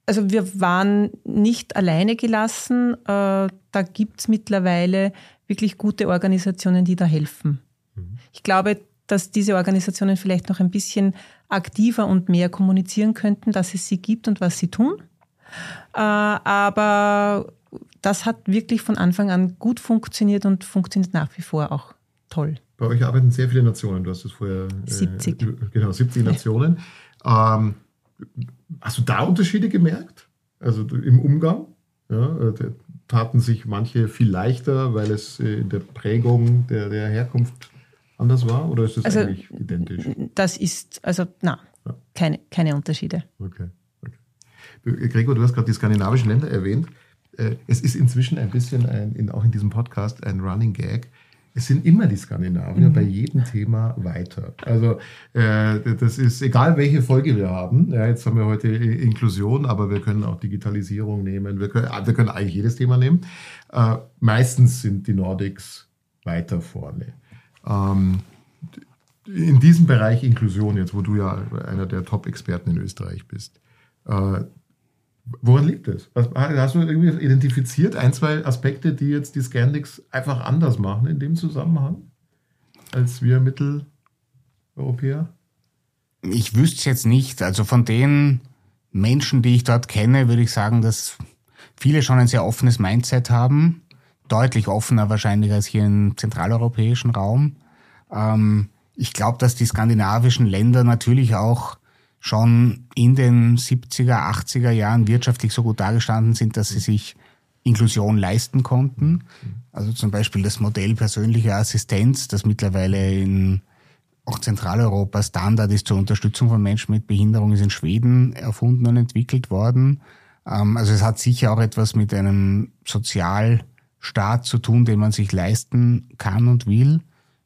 also wir waren nicht alleine gelassen. Äh, da gibt's mittlerweile wirklich gute Organisationen, die da helfen. Ich glaube, dass diese Organisationen vielleicht noch ein bisschen aktiver und mehr kommunizieren könnten, dass es sie gibt und was sie tun. Äh, aber das hat wirklich von Anfang an gut funktioniert und funktioniert nach wie vor auch toll. Bei euch arbeiten sehr viele Nationen. Du hast es vorher. 70. Äh, genau, 70 Nationen. Ähm, hast du da Unterschiede gemerkt? Also im Umgang? Ja, äh, taten sich manche viel leichter, weil es in der Prägung der, der Herkunft anders war oder ist das also, eigentlich identisch? Das ist, also na, ja. keine, keine Unterschiede. Okay, okay. Gregor, du hast gerade die skandinavischen Länder erwähnt. äh, es ist inzwischen ein bisschen ein, in, auch in diesem Podcast ein Running Gag. Es sind immer die Skandinavier mhm. bei jedem Thema weiter. Also äh, das ist egal, welche Folge wir haben. Ja, jetzt haben wir heute Inklusion, aber wir können auch Digitalisierung nehmen. Wir können, wir können eigentlich jedes Thema nehmen. Äh, meistens sind die Nordics weiter vorne. Ähm, in diesem Bereich Inklusion jetzt, wo du ja einer der Top-Experten in Österreich bist, äh, woran liegt es? Hast du irgendwie identifiziert ein, zwei Aspekte, die jetzt die Scandics einfach anders machen in dem Zusammenhang als wir Mitteleuropäer? Ich wüsste es jetzt nicht. Also von den Menschen, die ich dort kenne, würde ich sagen, dass viele schon ein sehr offenes Mindset haben. Deutlich offener wahrscheinlich als hier im zentraleuropäischen Raum. Ähm, ich glaube, dass die skandinavischen Länder natürlich auch schon in den 70er, 80er Jahren wirtschaftlich so gut dargestanden sind, dass sie sich Inklusion leisten konnten. Also zum Beispiel das Modell persönliche Assistenz, das mittlerweile in auch Zentraleuropa Standard ist zur Unterstützung von Menschen mit Behinderung, ist in Schweden erfunden und entwickelt worden. Ähm, also es hat sicher auch etwas mit einem Sozialstaat zu tun, den man sich leisten kann und will,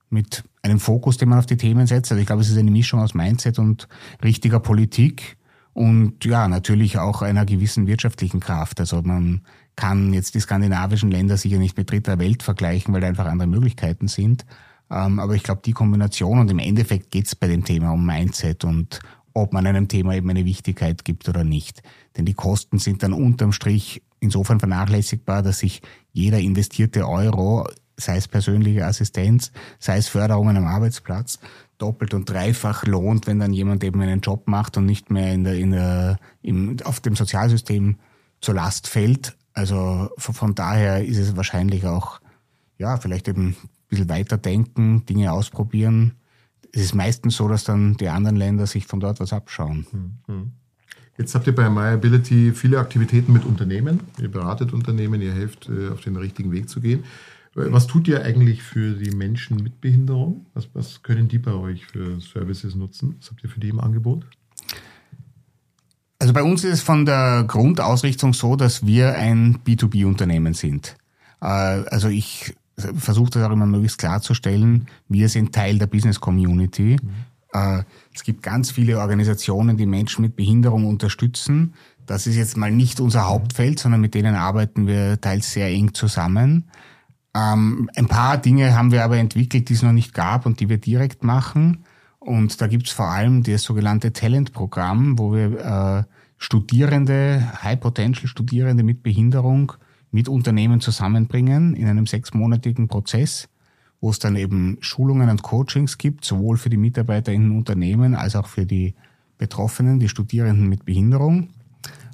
mit einem Fokus, den man auf die Themen setzt. Also ich glaube, es ist eine Mischung aus Mindset und richtiger Politik und ja, natürlich auch einer gewissen wirtschaftlichen Kraft. Also man kann jetzt die skandinavischen Länder sicher nicht mit dritter Welt vergleichen, weil da einfach andere Möglichkeiten sind. Ähm, aber ich glaube, die Kombination und im Endeffekt geht es bei dem Thema um Mindset und ob man einem Thema eben eine Wichtigkeit gibt oder nicht. Denn die Kosten sind dann unterm Strich insofern vernachlässigbar, dass sich jeder investierte Euro sei es persönliche Assistenz, sei es Förderungen am Arbeitsplatz, doppelt und dreifach lohnt, wenn dann jemand eben einen Job macht und nicht mehr in der, in der, im, auf dem Sozialsystem zur Last fällt. Also von, daher ist es wahrscheinlich auch, ja, vielleicht eben ein bisschen weiterdenken, Dinge ausprobieren. Es ist meistens so, dass dann die anderen Länder sich von dort was abschauen. Mhm. Jetzt habt ihr bei MyAbility viele Aktivitäten mit Unternehmen. Ihr beratet Unternehmen, ihr helft, äh, auf den richtigen Weg zu gehen. Was tut ihr eigentlich für die Menschen mit Behinderung? Was, was können die bei euch für Services nutzen? Was habt ihr für die im Angebot? Also bei uns ist es von der Grundausrichtung so, dass wir ein B2B-Unternehmen sind. Äh, also ich versuche das auch immer möglichst klarzustellen. Wir sind Teil der Business Community. Mhm. Es gibt ganz viele Organisationen, die Menschen mit Behinderung unterstützen. Das ist jetzt mal nicht unser Hauptfeld, sondern mit denen arbeiten wir teils sehr eng zusammen. Ähm, ein paar Dinge haben wir aber entwickelt, die es noch nicht gab und die wir direkt machen. Und da gibt es vor allem das sogenannte Talent-Programm, wo wir äh, Studierende, High-Potential-Studierende mit Behinderung mit Unternehmen zusammenbringen in einem sechsmonatigen Prozess, wo es dann eben Schulungen und Coachings gibt, sowohl für die Mitarbeiter in den Unternehmen als auch für die Betroffenen, die Studierenden mit Behinderung.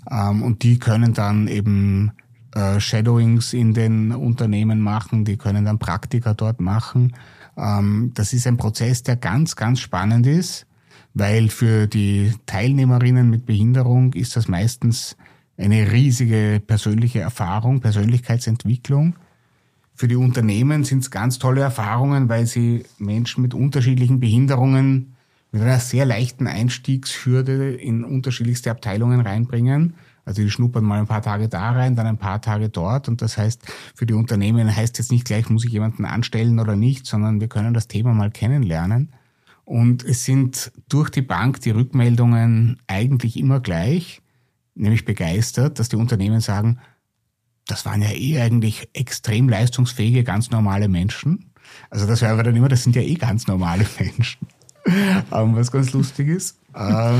Ähm, und die können dann eben äh, Shadowings in den Unternehmen machen, die können dann Praktika dort machen. Ähm, das ist ein Prozess, der ganz, ganz spannend ist, weil für die Teilnehmerinnen mit Behinderung ist das meistens eine riesige persönliche Erfahrung, Persönlichkeitsentwicklung. Für die Unternehmen sind es ganz tolle Erfahrungen, weil sie Menschen mit unterschiedlichen Behinderungen mit einer sehr leichten Einstiegshürde in unterschiedlichste Abteilungen reinbringen also die schnuppern mal ein paar Tage da rein, dann ein paar Tage dort. Und das heißt, für die Unternehmen heißt jetzt nicht gleich, muss ich jemanden anstellen oder nicht, sondern wir können das Thema mal kennenlernen. Und es sind durch die Bank die Rückmeldungen eigentlich immer gleich, nämlich begeistert, dass die Unternehmen sagen, das waren ja eh eigentlich extrem leistungsfähige, ganz normale Menschen. Also das wäre aber dann immer, das sind ja eh ganz normale Menschen. was ganz lustig ist. Äh,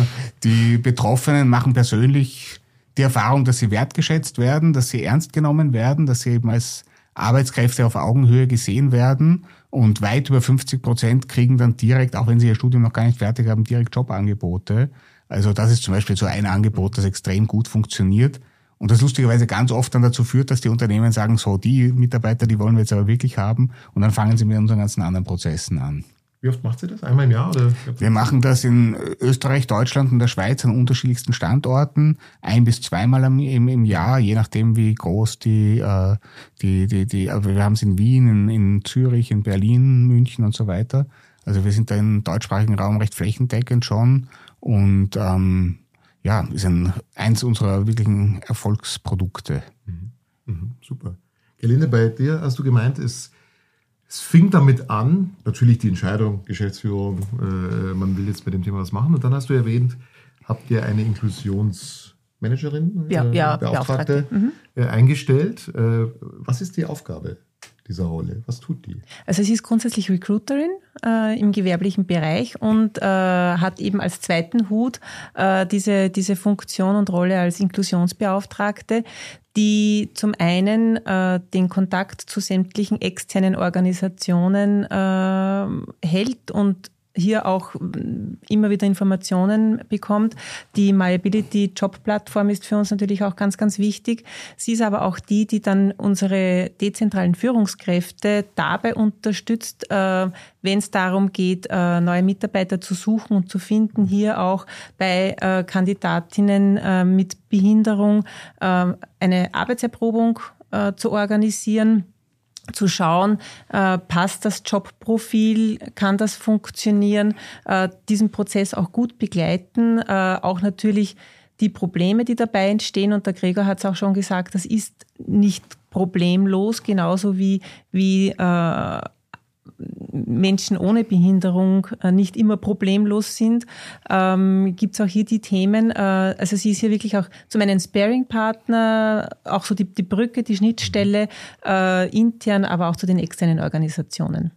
die Betroffenen machen persönlich die Erfahrung, dass sie wertgeschätzt werden, dass sie ernst genommen werden, dass sie eben als Arbeitskräfte auf Augenhöhe gesehen werden und weit über 50 Prozent kriegen dann direkt, auch wenn sie ihr Studium noch gar nicht fertig haben, direkt Jobangebote. Also das ist zum Beispiel so ein Angebot, das extrem gut funktioniert und das lustigerweise ganz oft dann dazu führt, dass die Unternehmen sagen, so, die Mitarbeiter, die wollen wir jetzt aber wirklich haben und dann fangen sie mit unseren ganzen anderen Prozessen an. Wie oft macht sie das? Einmal im Jahr? Oder? Wir machen das in Österreich, Deutschland und der Schweiz an unterschiedlichsten Standorten, ein bis zweimal im, im Jahr, je nachdem wie groß die, äh, die, die, die also wir haben es in Wien, in, in Zürich, in Berlin, München und so weiter. Also wir sind da im deutschsprachigen Raum recht flächendeckend schon und ähm, ja, ist ein, eins unserer wirklichen Erfolgsprodukte. Mhm. Mhm, super. Gelinde, bei dir hast du gemeint, es, es fing damit an, natürlich die Entscheidung, Geschäftsführung, äh, man will jetzt mit dem Thema was machen. Und dann hast du erwähnt, habt ihr eine Inklusionsmanagerin, ja, äh, ja, Beauftragte, Beauftragte. Mhm. Äh, eingestellt. Äh, was ist die Aufgabe dieser Rolle? Was tut die? Also sie ist grundsätzlich Recruiterin äh, im gewerblichen Bereich und äh, hat eben als zweiten Hut äh, diese, diese Funktion und Rolle als Inklusionsbeauftragte, die zum einen äh, den Kontakt zu sämtlichen externen Organisationen äh, hält und hier auch immer wieder Informationen bekommt. Die MyAbility Job Plattform ist für uns natürlich auch ganz, ganz wichtig. Sie ist aber auch die, die dann unsere dezentralen Führungskräfte dabei unterstützt, äh, wenn es darum geht, äh, neue Mitarbeiter zu suchen und zu finden, hier auch bei äh, Kandidatinnen mit Behinderung eine Arbeitserprobung zu organisieren zu schauen, äh, passt das Jobprofil, kann das funktionieren, äh, diesen Prozess auch gut begleiten, äh, auch natürlich die Probleme, die dabei entstehen. Und der Gregor hat es auch schon gesagt, das ist nicht problemlos, genauso wie, wie äh, Menschen ohne Behinderung äh, nicht immer problemlos sind, ähm, gibt es auch hier die Themen. Äh, also sie ist hier wirklich auch zum einen Sparing-Partner, auch so die, die Brücke, die Schnittstelle äh, intern, aber auch zu den externen Organisationen.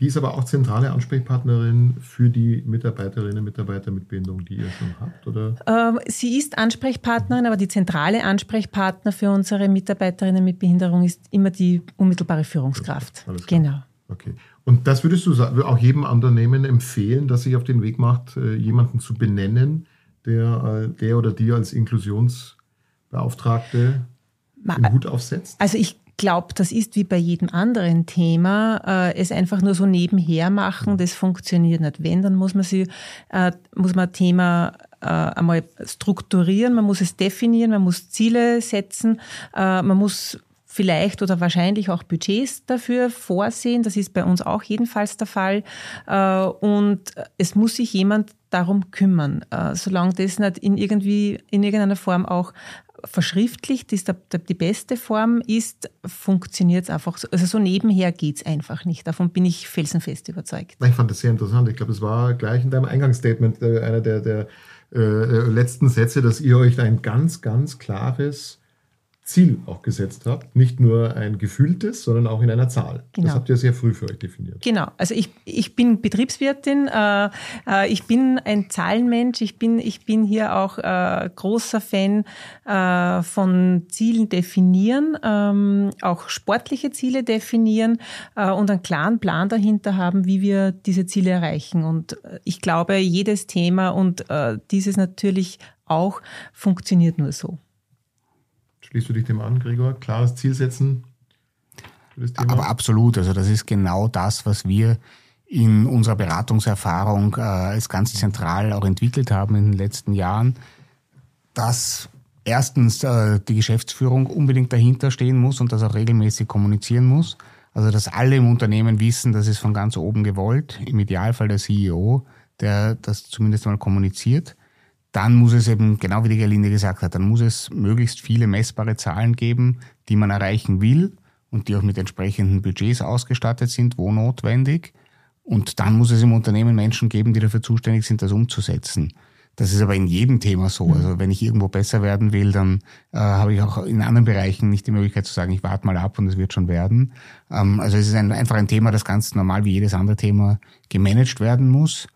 Die ist aber auch zentrale Ansprechpartnerin für die Mitarbeiterinnen und Mitarbeiter mit Behinderung, die ihr schon habt, oder? Ähm, sie ist Ansprechpartnerin, aber die zentrale Ansprechpartner für unsere Mitarbeiterinnen mit Behinderung ist immer die unmittelbare Führungskraft. Genau. Okay. Und das würdest du auch jedem Unternehmen empfehlen, dass sich auf den Weg macht, äh, jemanden zu benennen, der, äh, der oder die als Inklusionsbeauftragte den Hut aufsetzt? Also ich glaube, das ist wie bei jedem anderen Thema, äh, es einfach nur so nebenher machen, das funktioniert nicht. Wenn, dann muss man sie, muss man ein Thema einmal strukturieren, man muss es definieren, man muss Ziele setzen, man muss vielleicht oder wahrscheinlich auch Budgets dafür vorsehen. Das ist bei uns auch jedenfalls der Fall. Äh, und es muss sich jemand darum kümmern. Äh, solange das nicht in irgendwie, in irgendeiner Form auch verschriftlicht ist, die beste Form ist, funktioniert es einfach so. Also so nebenher geht es einfach nicht. Davon bin ich felsenfest überzeugt. Ich fand das sehr interessant. Ich glaube, es war gleich in deinem Eingangsstatement äh, einer der, der äh, letzten Sätze, dass ihr euch ein ganz, ganz klares Ziel auch gesetzt habt. Nicht nur ein gefühltes, sondern auch in einer Zahl. Genau. Das habt ihr sehr früh für euch definiert. Genau. Also ich, ich bin Betriebswirtin, äh, äh, ich bin ein Zahlenmensch, ich bin, ich bin hier auch äh, großer Fan äh, von Zielen definieren, ähm, auch sportliche Ziele definieren äh, und einen klaren Plan dahinter haben, wie wir diese Ziele erreichen. Und äh, ich glaube, jedes Thema und dieses natürlich auch funktioniert nur so. Schließt du dich dem an, Gregor? Klares Ziel setzen? Aber absolut. Also das ist genau das, was wir in unserer Beratungserfahrung äh, als ganz zentral auch entwickelt haben in den letzten Jahren, dass erstens äh, die Geschäftsführung unbedingt dahinter stehen muss und das auch regelmäßig kommunizieren muss. Also dass alle im Unternehmen wissen, das ist von ganz oben gewollt, im Idealfall der CEO, der das zumindest mal kommuniziert dann muss es eben, genau wie die Gerlinde gesagt hat, dann muss es möglichst viele messbare Zahlen geben, die man erreichen will und die auch mit entsprechenden Budgets ausgestattet sind, wo notwendig. Und dann muss es im Unternehmen Menschen geben, die dafür zuständig sind, das umzusetzen. Das ist aber in jedem Thema so. Also wenn ich irgendwo besser werden will, dann äh, habe ich auch in anderen Bereichen nicht die Möglichkeit zu sagen, ich warte mal ab und es wird schon werden. Ähm, also es ist ein, einfach ein Thema, das ganz normal wie jedes andere Thema gemanagt werden muss.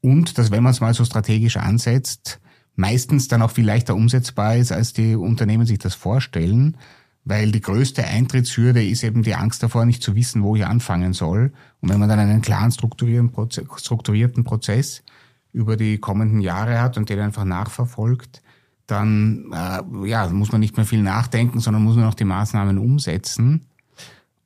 Und dass, wenn man es mal so strategisch ansetzt, meistens dann auch viel leichter umsetzbar ist, als die Unternehmen sich das vorstellen, weil die größte Eintrittshürde ist eben die Angst davor, nicht zu wissen, wo ich anfangen soll. Und wenn man dann einen klaren strukturierten Prozess über die kommenden Jahre hat und den einfach nachverfolgt, dann äh, ja, muss man nicht mehr viel nachdenken, sondern muss nur noch die Maßnahmen umsetzen.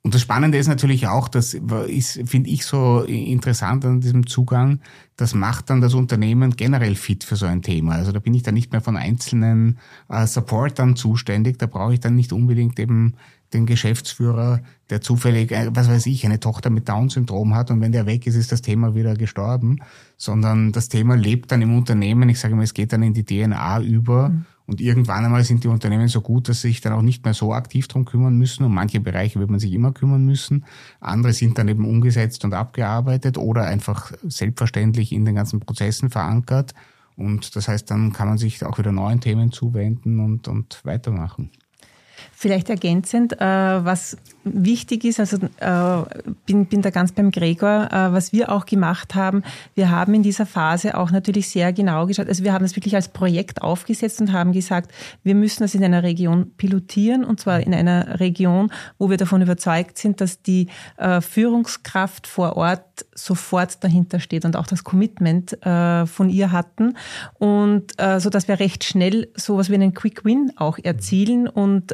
Und das Spannende ist natürlich auch, das ist, finde ich so interessant an diesem Zugang, das macht dann das Unternehmen generell fit für so ein Thema. Also da bin ich dann nicht mehr von einzelnen äh, Supportern zuständig, da brauche ich dann nicht unbedingt eben den Geschäftsführer, der zufällig, äh, was weiß ich, eine Tochter mit Down-Syndrom hat und wenn der weg ist, ist das Thema wieder gestorben, sondern das Thema lebt dann im Unternehmen. Ich sage mal, es geht dann in die DNA über. Mhm Und irgendwann einmal sind die Unternehmen so gut, dass sie sich dann auch nicht mehr so aktiv drum kümmern müssen. Um manche Bereiche wird man sich immer kümmern müssen. Andere sind dann eben umgesetzt und abgearbeitet oder einfach selbstverständlich in den ganzen Prozessen verankert. Und das heißt, dann kann man sich auch wieder neuen Themen zuwenden und, und weitermachen. Vielleicht ergänzend, äh, was wichtig ist, also äh, bin, bin da ganz beim Gregor, äh, was wir auch gemacht haben, wir haben in dieser Phase auch natürlich sehr genau geschaut, also wir haben das wirklich als Projekt aufgesetzt und haben gesagt, wir müssen das in einer Region pilotieren und zwar in einer Region, wo wir davon überzeugt sind, dass die Führungskraft vor Ort sofort dahinter steht und auch das Commitment von ihr hatten. Und so dass wir recht schnell so was wie einen Quick Win auch erzielen und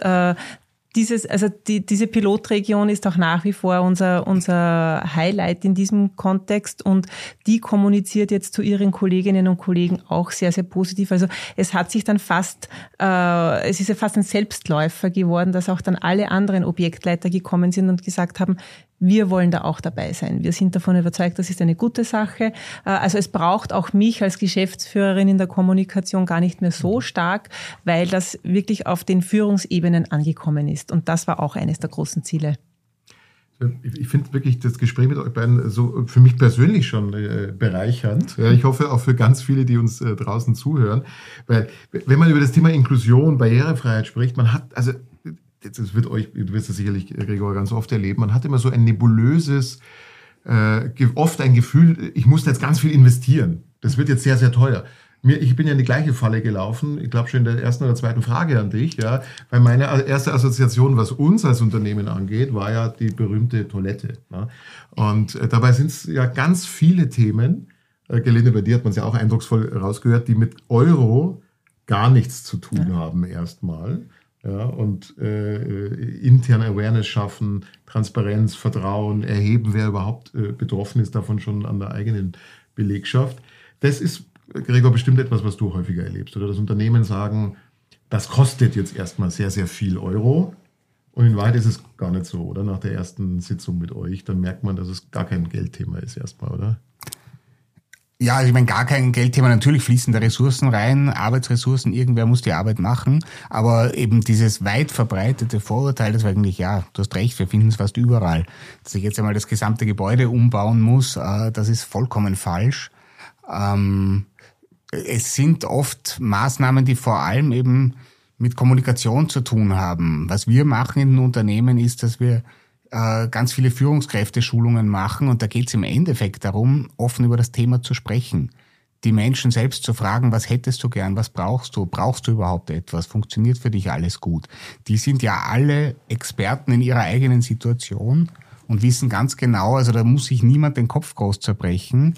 dieses, also die, diese Pilotregion ist auch nach wie vor unser, unser Highlight in diesem Kontext und die kommuniziert jetzt zu ihren Kolleginnen und Kollegen auch sehr, sehr positiv. Also es hat sich dann fast, äh, es ist ja fast ein Selbstläufer geworden, dass auch dann alle anderen Objektleiter gekommen sind und gesagt haben, wir wollen da auch dabei sein. Wir sind davon überzeugt, das ist eine gute Sache. Äh, also es braucht auch mich als Geschäftsführerin in der Kommunikation gar nicht mehr so stark, weil das wirklich auf den Führungsebenen angekommen ist. Und das war auch eines der großen Ziele. Ich finde wirklich das Gespräch mit euch beiden so für mich persönlich schon äh, bereichernd. Ja, ich hoffe auch für ganz viele, die uns äh, draußen zuhören. Weil wenn man über das Thema Inklusion, Barrierefreiheit spricht, man hat, also das wird euch, du wirst das sicherlich, Gregor, ganz oft erleben, man hat immer so ein nebulöses, äh, oft ein Gefühl, ich muss jetzt ganz viel investieren. Das wird jetzt sehr, sehr teuer. Mir, ich bin ja in die gleiche Falle gelaufen, ich glaube schon in der ersten oder zweiten Frage an dich, ja, weil meine erste Assoziation, was uns als Unternehmen angeht, war ja die berühmte Toilette. Ja. Und äh, dabei sind es ja ganz viele Themen, äh, Gelinde, bei dir hat man es ja auch eindrucksvoll rausgehört, die mit Euro gar nichts zu tun ja. haben erstmal ja, und äh, interne Awareness schaffen, Transparenz, Vertrauen, erheben, wer überhaupt äh, betroffen ist davon schon an der eigenen Belegschaft. Das ist, Gregor, bestimmt etwas, was du häufiger erlebst. Oder das Unternehmen sagen, das kostet jetzt erstmal sehr, sehr viel Euro. Und in Wahrheit ist es gar nicht so, oder? Nach der ersten Sitzung mit euch, dann merkt man, dass es gar kein Geldthema ist erstmal, oder? Ja, also ich meine, gar kein Geldthema. Natürlich fließen da Ressourcen rein, Arbeitsressourcen, irgendwer muss die Arbeit machen. Aber eben dieses weit verbreitete Vorurteil, das war eigentlich, ja, du hast recht, wir finden es fast überall. Dass ich jetzt einmal das gesamte Gebäude umbauen muss, äh, das ist vollkommen falsch. Ähm, es sind oft Maßnahmen, die vor allem eben mit Kommunikation zu tun haben. Was wir machen in den Unternehmen ist, dass wir äh, ganz viele Führungskräfte-Schulungen machen und da geht es im Endeffekt darum, offen über das Thema zu sprechen. Die Menschen selbst zu fragen, was hättest du gern, was brauchst du, brauchst du überhaupt etwas, funktioniert für dich alles gut. Die sind ja alle Experten in ihrer eigenen Situation und wissen ganz genau, also da muss sich niemand den Kopf groß zerbrechen,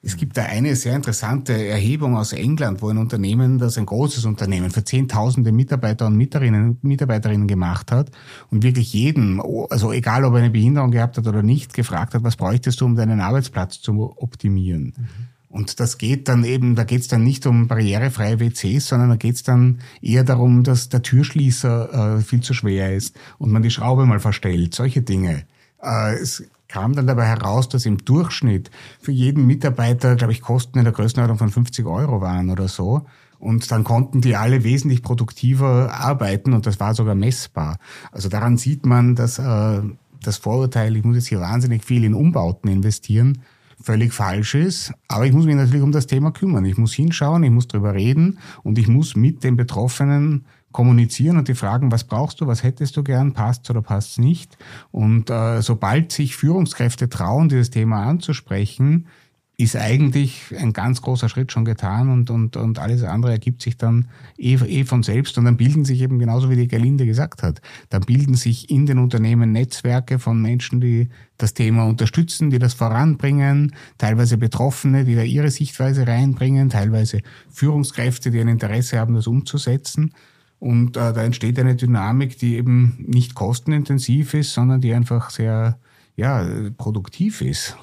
es gibt da eine sehr interessante Erhebung aus England, wo ein Unternehmen, das ein großes Unternehmen für Zehntausende Mitarbeiter und Mitarbeiterinnen, Mitarbeiterinnen gemacht hat und wirklich jeden, also egal ob er eine Behinderung gehabt hat oder nicht, gefragt hat, was bräuchtest du, um deinen Arbeitsplatz zu optimieren? Mhm. Und das geht dann eben, da geht es dann nicht um barrierefreie WCs, sondern da geht es dann eher darum, dass der Türschließer äh, viel zu schwer ist und man die Schraube mal verstellt, solche Dinge. Äh, es kam dann dabei heraus, dass im Durchschnitt für jeden Mitarbeiter, glaube ich, Kosten in der Größenordnung von 50 Euro waren oder so. Und dann konnten die alle wesentlich produktiver arbeiten und das war sogar messbar. Also daran sieht man, dass äh, das Vorurteil, ich muss jetzt hier wahnsinnig viel in Umbauten investieren, völlig falsch ist. Aber ich muss mich natürlich um das Thema kümmern. Ich muss hinschauen, ich muss drüber reden und ich muss mit den Betroffenen kommunizieren und die fragen, was brauchst du, was hättest du gern, passt oder passt nicht. Und äh, sobald sich Führungskräfte trauen, dieses Thema anzusprechen, ist eigentlich ein ganz großer Schritt schon getan und, und, und alles andere ergibt sich dann eh, eh von selbst und dann bilden sich eben genauso wie die Gerlinde gesagt hat, dann bilden sich in den Unternehmen Netzwerke von Menschen, die das Thema unterstützen, die das voranbringen, teilweise Betroffene, die da ihre Sichtweise reinbringen, teilweise Führungskräfte, die ein Interesse haben, das umzusetzen. Und äh, da entsteht eine Dynamik, die eben nicht kostenintensiv ist, sondern die einfach sehr ja, produktiv ist.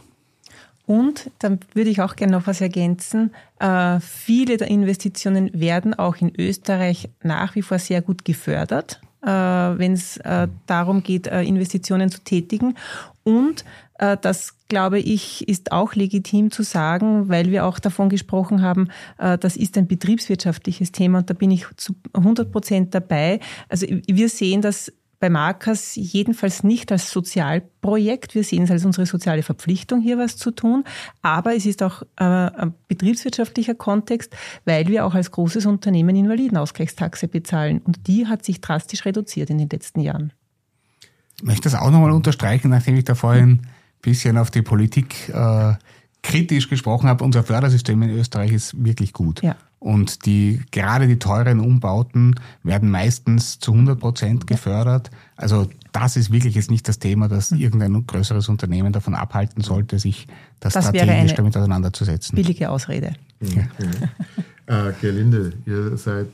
Und dann würde ich auch gerne noch was ergänzen. Äh, viele der Investitionen werden auch in Österreich nach wie vor sehr gut gefördert, äh, wenn es äh, darum geht, äh, Investitionen zu tätigen. Und äh, das, glaube ich, ist auch legitim zu sagen, weil wir auch davon gesprochen haben, äh, das ist ein betriebswirtschaftliches Thema und da bin ich zu 100 Prozent dabei. Also wir sehen das bei Markers jedenfalls nicht als Sozialprojekt. Wir sehen es als unsere soziale Verpflichtung, hier was zu tun. Aber es ist auch äh, ein betriebswirtschaftlicher Kontext, weil wir auch als großes Unternehmen Invalidenausgleichstaxe bezahlen. Und die hat sich drastisch reduziert in den letzten Jahren. Ich möchte das auch nochmal unterstreichen, nachdem ich da vorhin bisschen auf die Politik äh, kritisch gesprochen habe. Unser Fördersystem in Österreich ist wirklich gut. Ja. Und die, gerade die teuren Umbauten werden meistens zu 100 Prozent gefördert. Also das ist wirklich jetzt nicht das Thema, das hm. irgendein größeres Unternehmen davon abhalten sollte, sich das, das strategisch damit auseinanderzusetzen. Billige Ausrede. Ja. Ja. äh, Gerlinde, ihr seid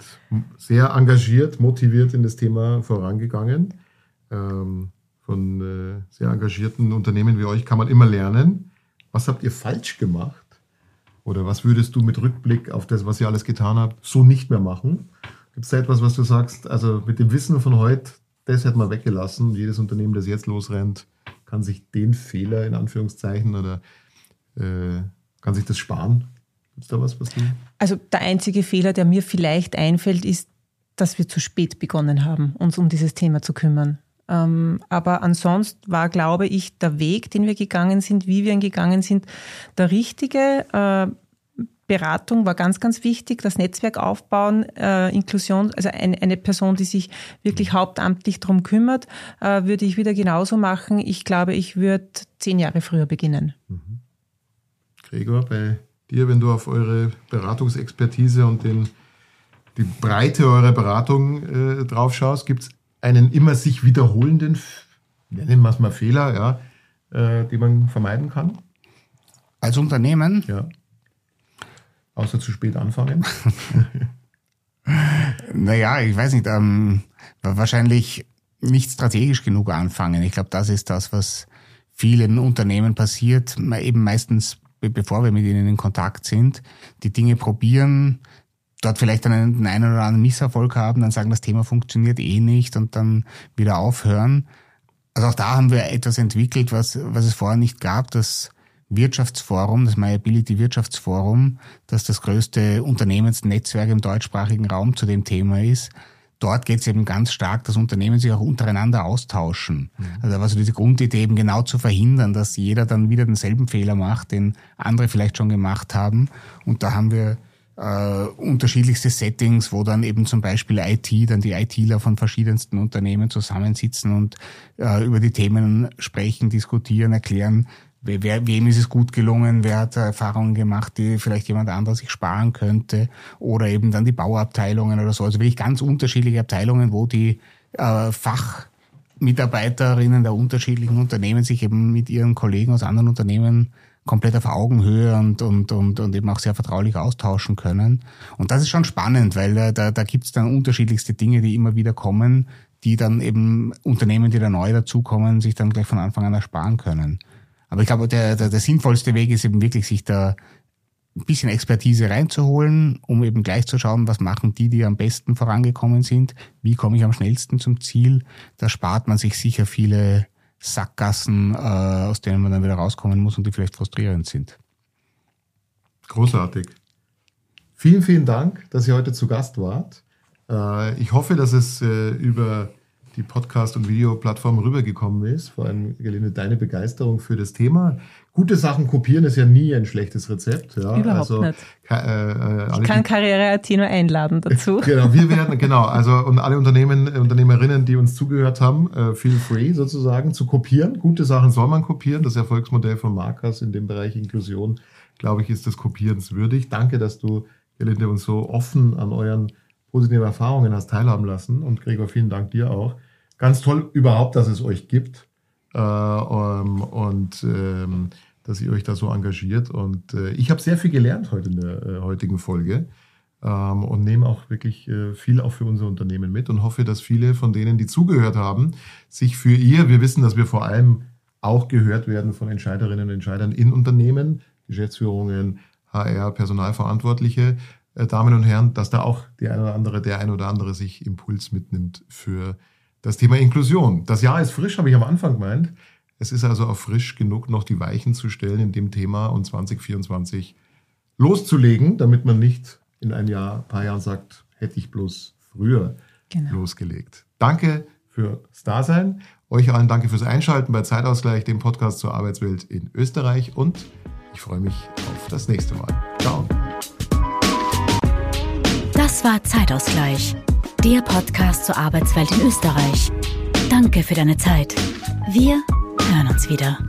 sehr engagiert, motiviert in das Thema vorangegangen. Ähm, von äh, sehr engagierten Unternehmen wie euch kann man immer lernen. Was habt ihr falsch gemacht? Oder was würdest du mit Rückblick auf das, was ihr alles getan habt, so nicht mehr machen? Gibt es da etwas, was du sagst, also mit dem Wissen von heute, das hätte man weggelassen. Jedes Unternehmen, das jetzt losrennt, kann sich den Fehler in Anführungszeichen oder äh, kann sich das sparen? Gibt es da was, was du. Also der einzige Fehler, der mir vielleicht einfällt, ist, dass wir zu spät begonnen haben, uns um dieses Thema zu kümmern. Ähm, aber ansonsten war, glaube ich, der Weg, den wir gegangen sind, wie wir ihn gegangen sind, der richtige. Äh, Beratung war ganz, ganz wichtig, das Netzwerk aufbauen, äh, Inklusion, also eine, eine Person, die sich wirklich hauptamtlich darum kümmert, äh, würde ich wieder genauso machen. Ich glaube, ich würde zehn Jahre früher beginnen. Mhm. Gregor, bei dir, wenn du auf eure Beratungsexpertise und den, die Breite eurer Beratung äh, drauf schaust, gibt es einen immer sich wiederholenden, nennen wir es mal Fehler, ja, äh, die man vermeiden kann? Als Unternehmen? Ja. Außer zu spät anfangen. naja, ich weiß nicht, ähm, wahrscheinlich nicht strategisch genug anfangen. Ich glaube, das ist das, was vielen Unternehmen passiert, eben meistens bevor wir mit ihnen in Kontakt sind, die Dinge probieren, dort vielleicht einen, einen oder anderen Misserfolg haben, dann sagen, das Thema funktioniert eh nicht und dann wieder aufhören. Also auch da haben wir etwas entwickelt, was, was es vorher nicht gab, das Wirtschaftsforum, das MyAbility Wirtschaftsforum, das das größte Unternehmensnetzwerk im deutschsprachigen Raum zu dem Thema ist. Dort geht es eben ganz stark, dass Unternehmen sich auch untereinander austauschen. Mhm. Also was diese Grundidee eben genau zu verhindern, dass jeder dann wieder denselben Fehler macht, den andere vielleicht schon gemacht haben. Und da haben wir äh, unterschiedlichste Settings, wo dann eben zum Beispiel IT, dann die ITler von verschiedensten Unternehmen zusammensitzen und äh, über die Themen sprechen, diskutieren, erklären, wer, wem ist es gut gelungen, wer hat Erfahrungen gemacht, die vielleicht jemand anderes sich sparen könnte oder eben dann die Bauabteilungen oder so. Also wirklich ganz unterschiedliche Abteilungen, wo die äh, Fachmitarbeiterinnen der unterschiedlichen Unternehmen sich eben mit ihren Kollegen aus anderen Unternehmen komplett auf Augenhöhe und, und, und, und eben auch sehr vertraulich austauschen können. Und das ist schon spannend, weil da, da, da gibt es dann unterschiedlichste Dinge, die immer wieder kommen, die dann eben Unternehmen, die da neu dazukommen, sich dann gleich von Anfang an ersparen können. Aber ich glaube, der, der, der sinnvollste Weg ist eben wirklich, sich da ein bisschen Expertise reinzuholen, um eben gleich zu schauen, was machen die, die am besten vorangekommen sind, wie komme ich am schnellsten zum Ziel. Da spart man sich sicher viele Sackgassen, äh, aus denen man dann wieder rauskommen muss und die vielleicht frustrierend sind. Großartig. Vielen, vielen Dank, dass ihr heute zu Gast wart. Äh, ich hoffe, dass es äh, über die Podcast- und Videoplattform rübergekommen ist. Vor allem, Gelinde, deine Begeisterung für das Thema. Gute Sachen kopieren ist ja nie ein schlechtes Rezept. Ja. Überhaupt also, nicht. Äh, äh ich kann Karriere.at nur einladen dazu. genau, wir werden, genau, also und alle Unternehmen, Unternehmerinnen, die uns zugehört haben, äh, feel free sozusagen zu kopieren. Gute Sachen soll man kopieren. Das Erfolgsmodell von Markers in dem Bereich Inklusion, glaube ich, ist des Kopierens würdig. Danke, dass du, Gelinde, uns so offen an euren positiven Erfahrungen hast teilhaben lassen. Und Gregor, vielen Dank dir auch. Ganz toll überhaupt, dass es euch gibt äh, um, und ähm, dass ihr euch da so engagiert. Und äh, ich habe sehr viel gelernt heute in der äh, heutigen Folge ähm, und nehme auch wirklich äh, viel auch für unser Unternehmen mit und hoffe, dass viele von denen, die zugehört haben, sich für ihr, wir wissen, dass wir vor allem auch gehört werden von Entscheiderinnen und Entscheidern in Unternehmen, Geschäftsführungen, HR, Personalverantwortliche, äh, Damen und Herren, dass da auch die eine oder andere, der eine oder andere sich Impuls mitnimmt für das Thema Inklusion. Das Jahr ist frisch, habe ich am Anfang gemeint. Es ist also auch frisch genug, noch die Weichen zu stellen in dem Thema und 2024 loszulegen, damit man nicht in ein Jahr, ein paar Jahren sagt, hätte ich bloß früher genau. losgelegt. Danke fürs Dasein. Euch allen danke fürs Einschalten bei Zeitausgleich, dem Podcast zur Arbeitswelt in Österreich und ich freue mich auf das nächste Mal. Ciao. Das war Zeitausgleich, der Podcast zur Arbeitswelt in Österreich. Danke für deine Zeit. Wir hören uns wieder.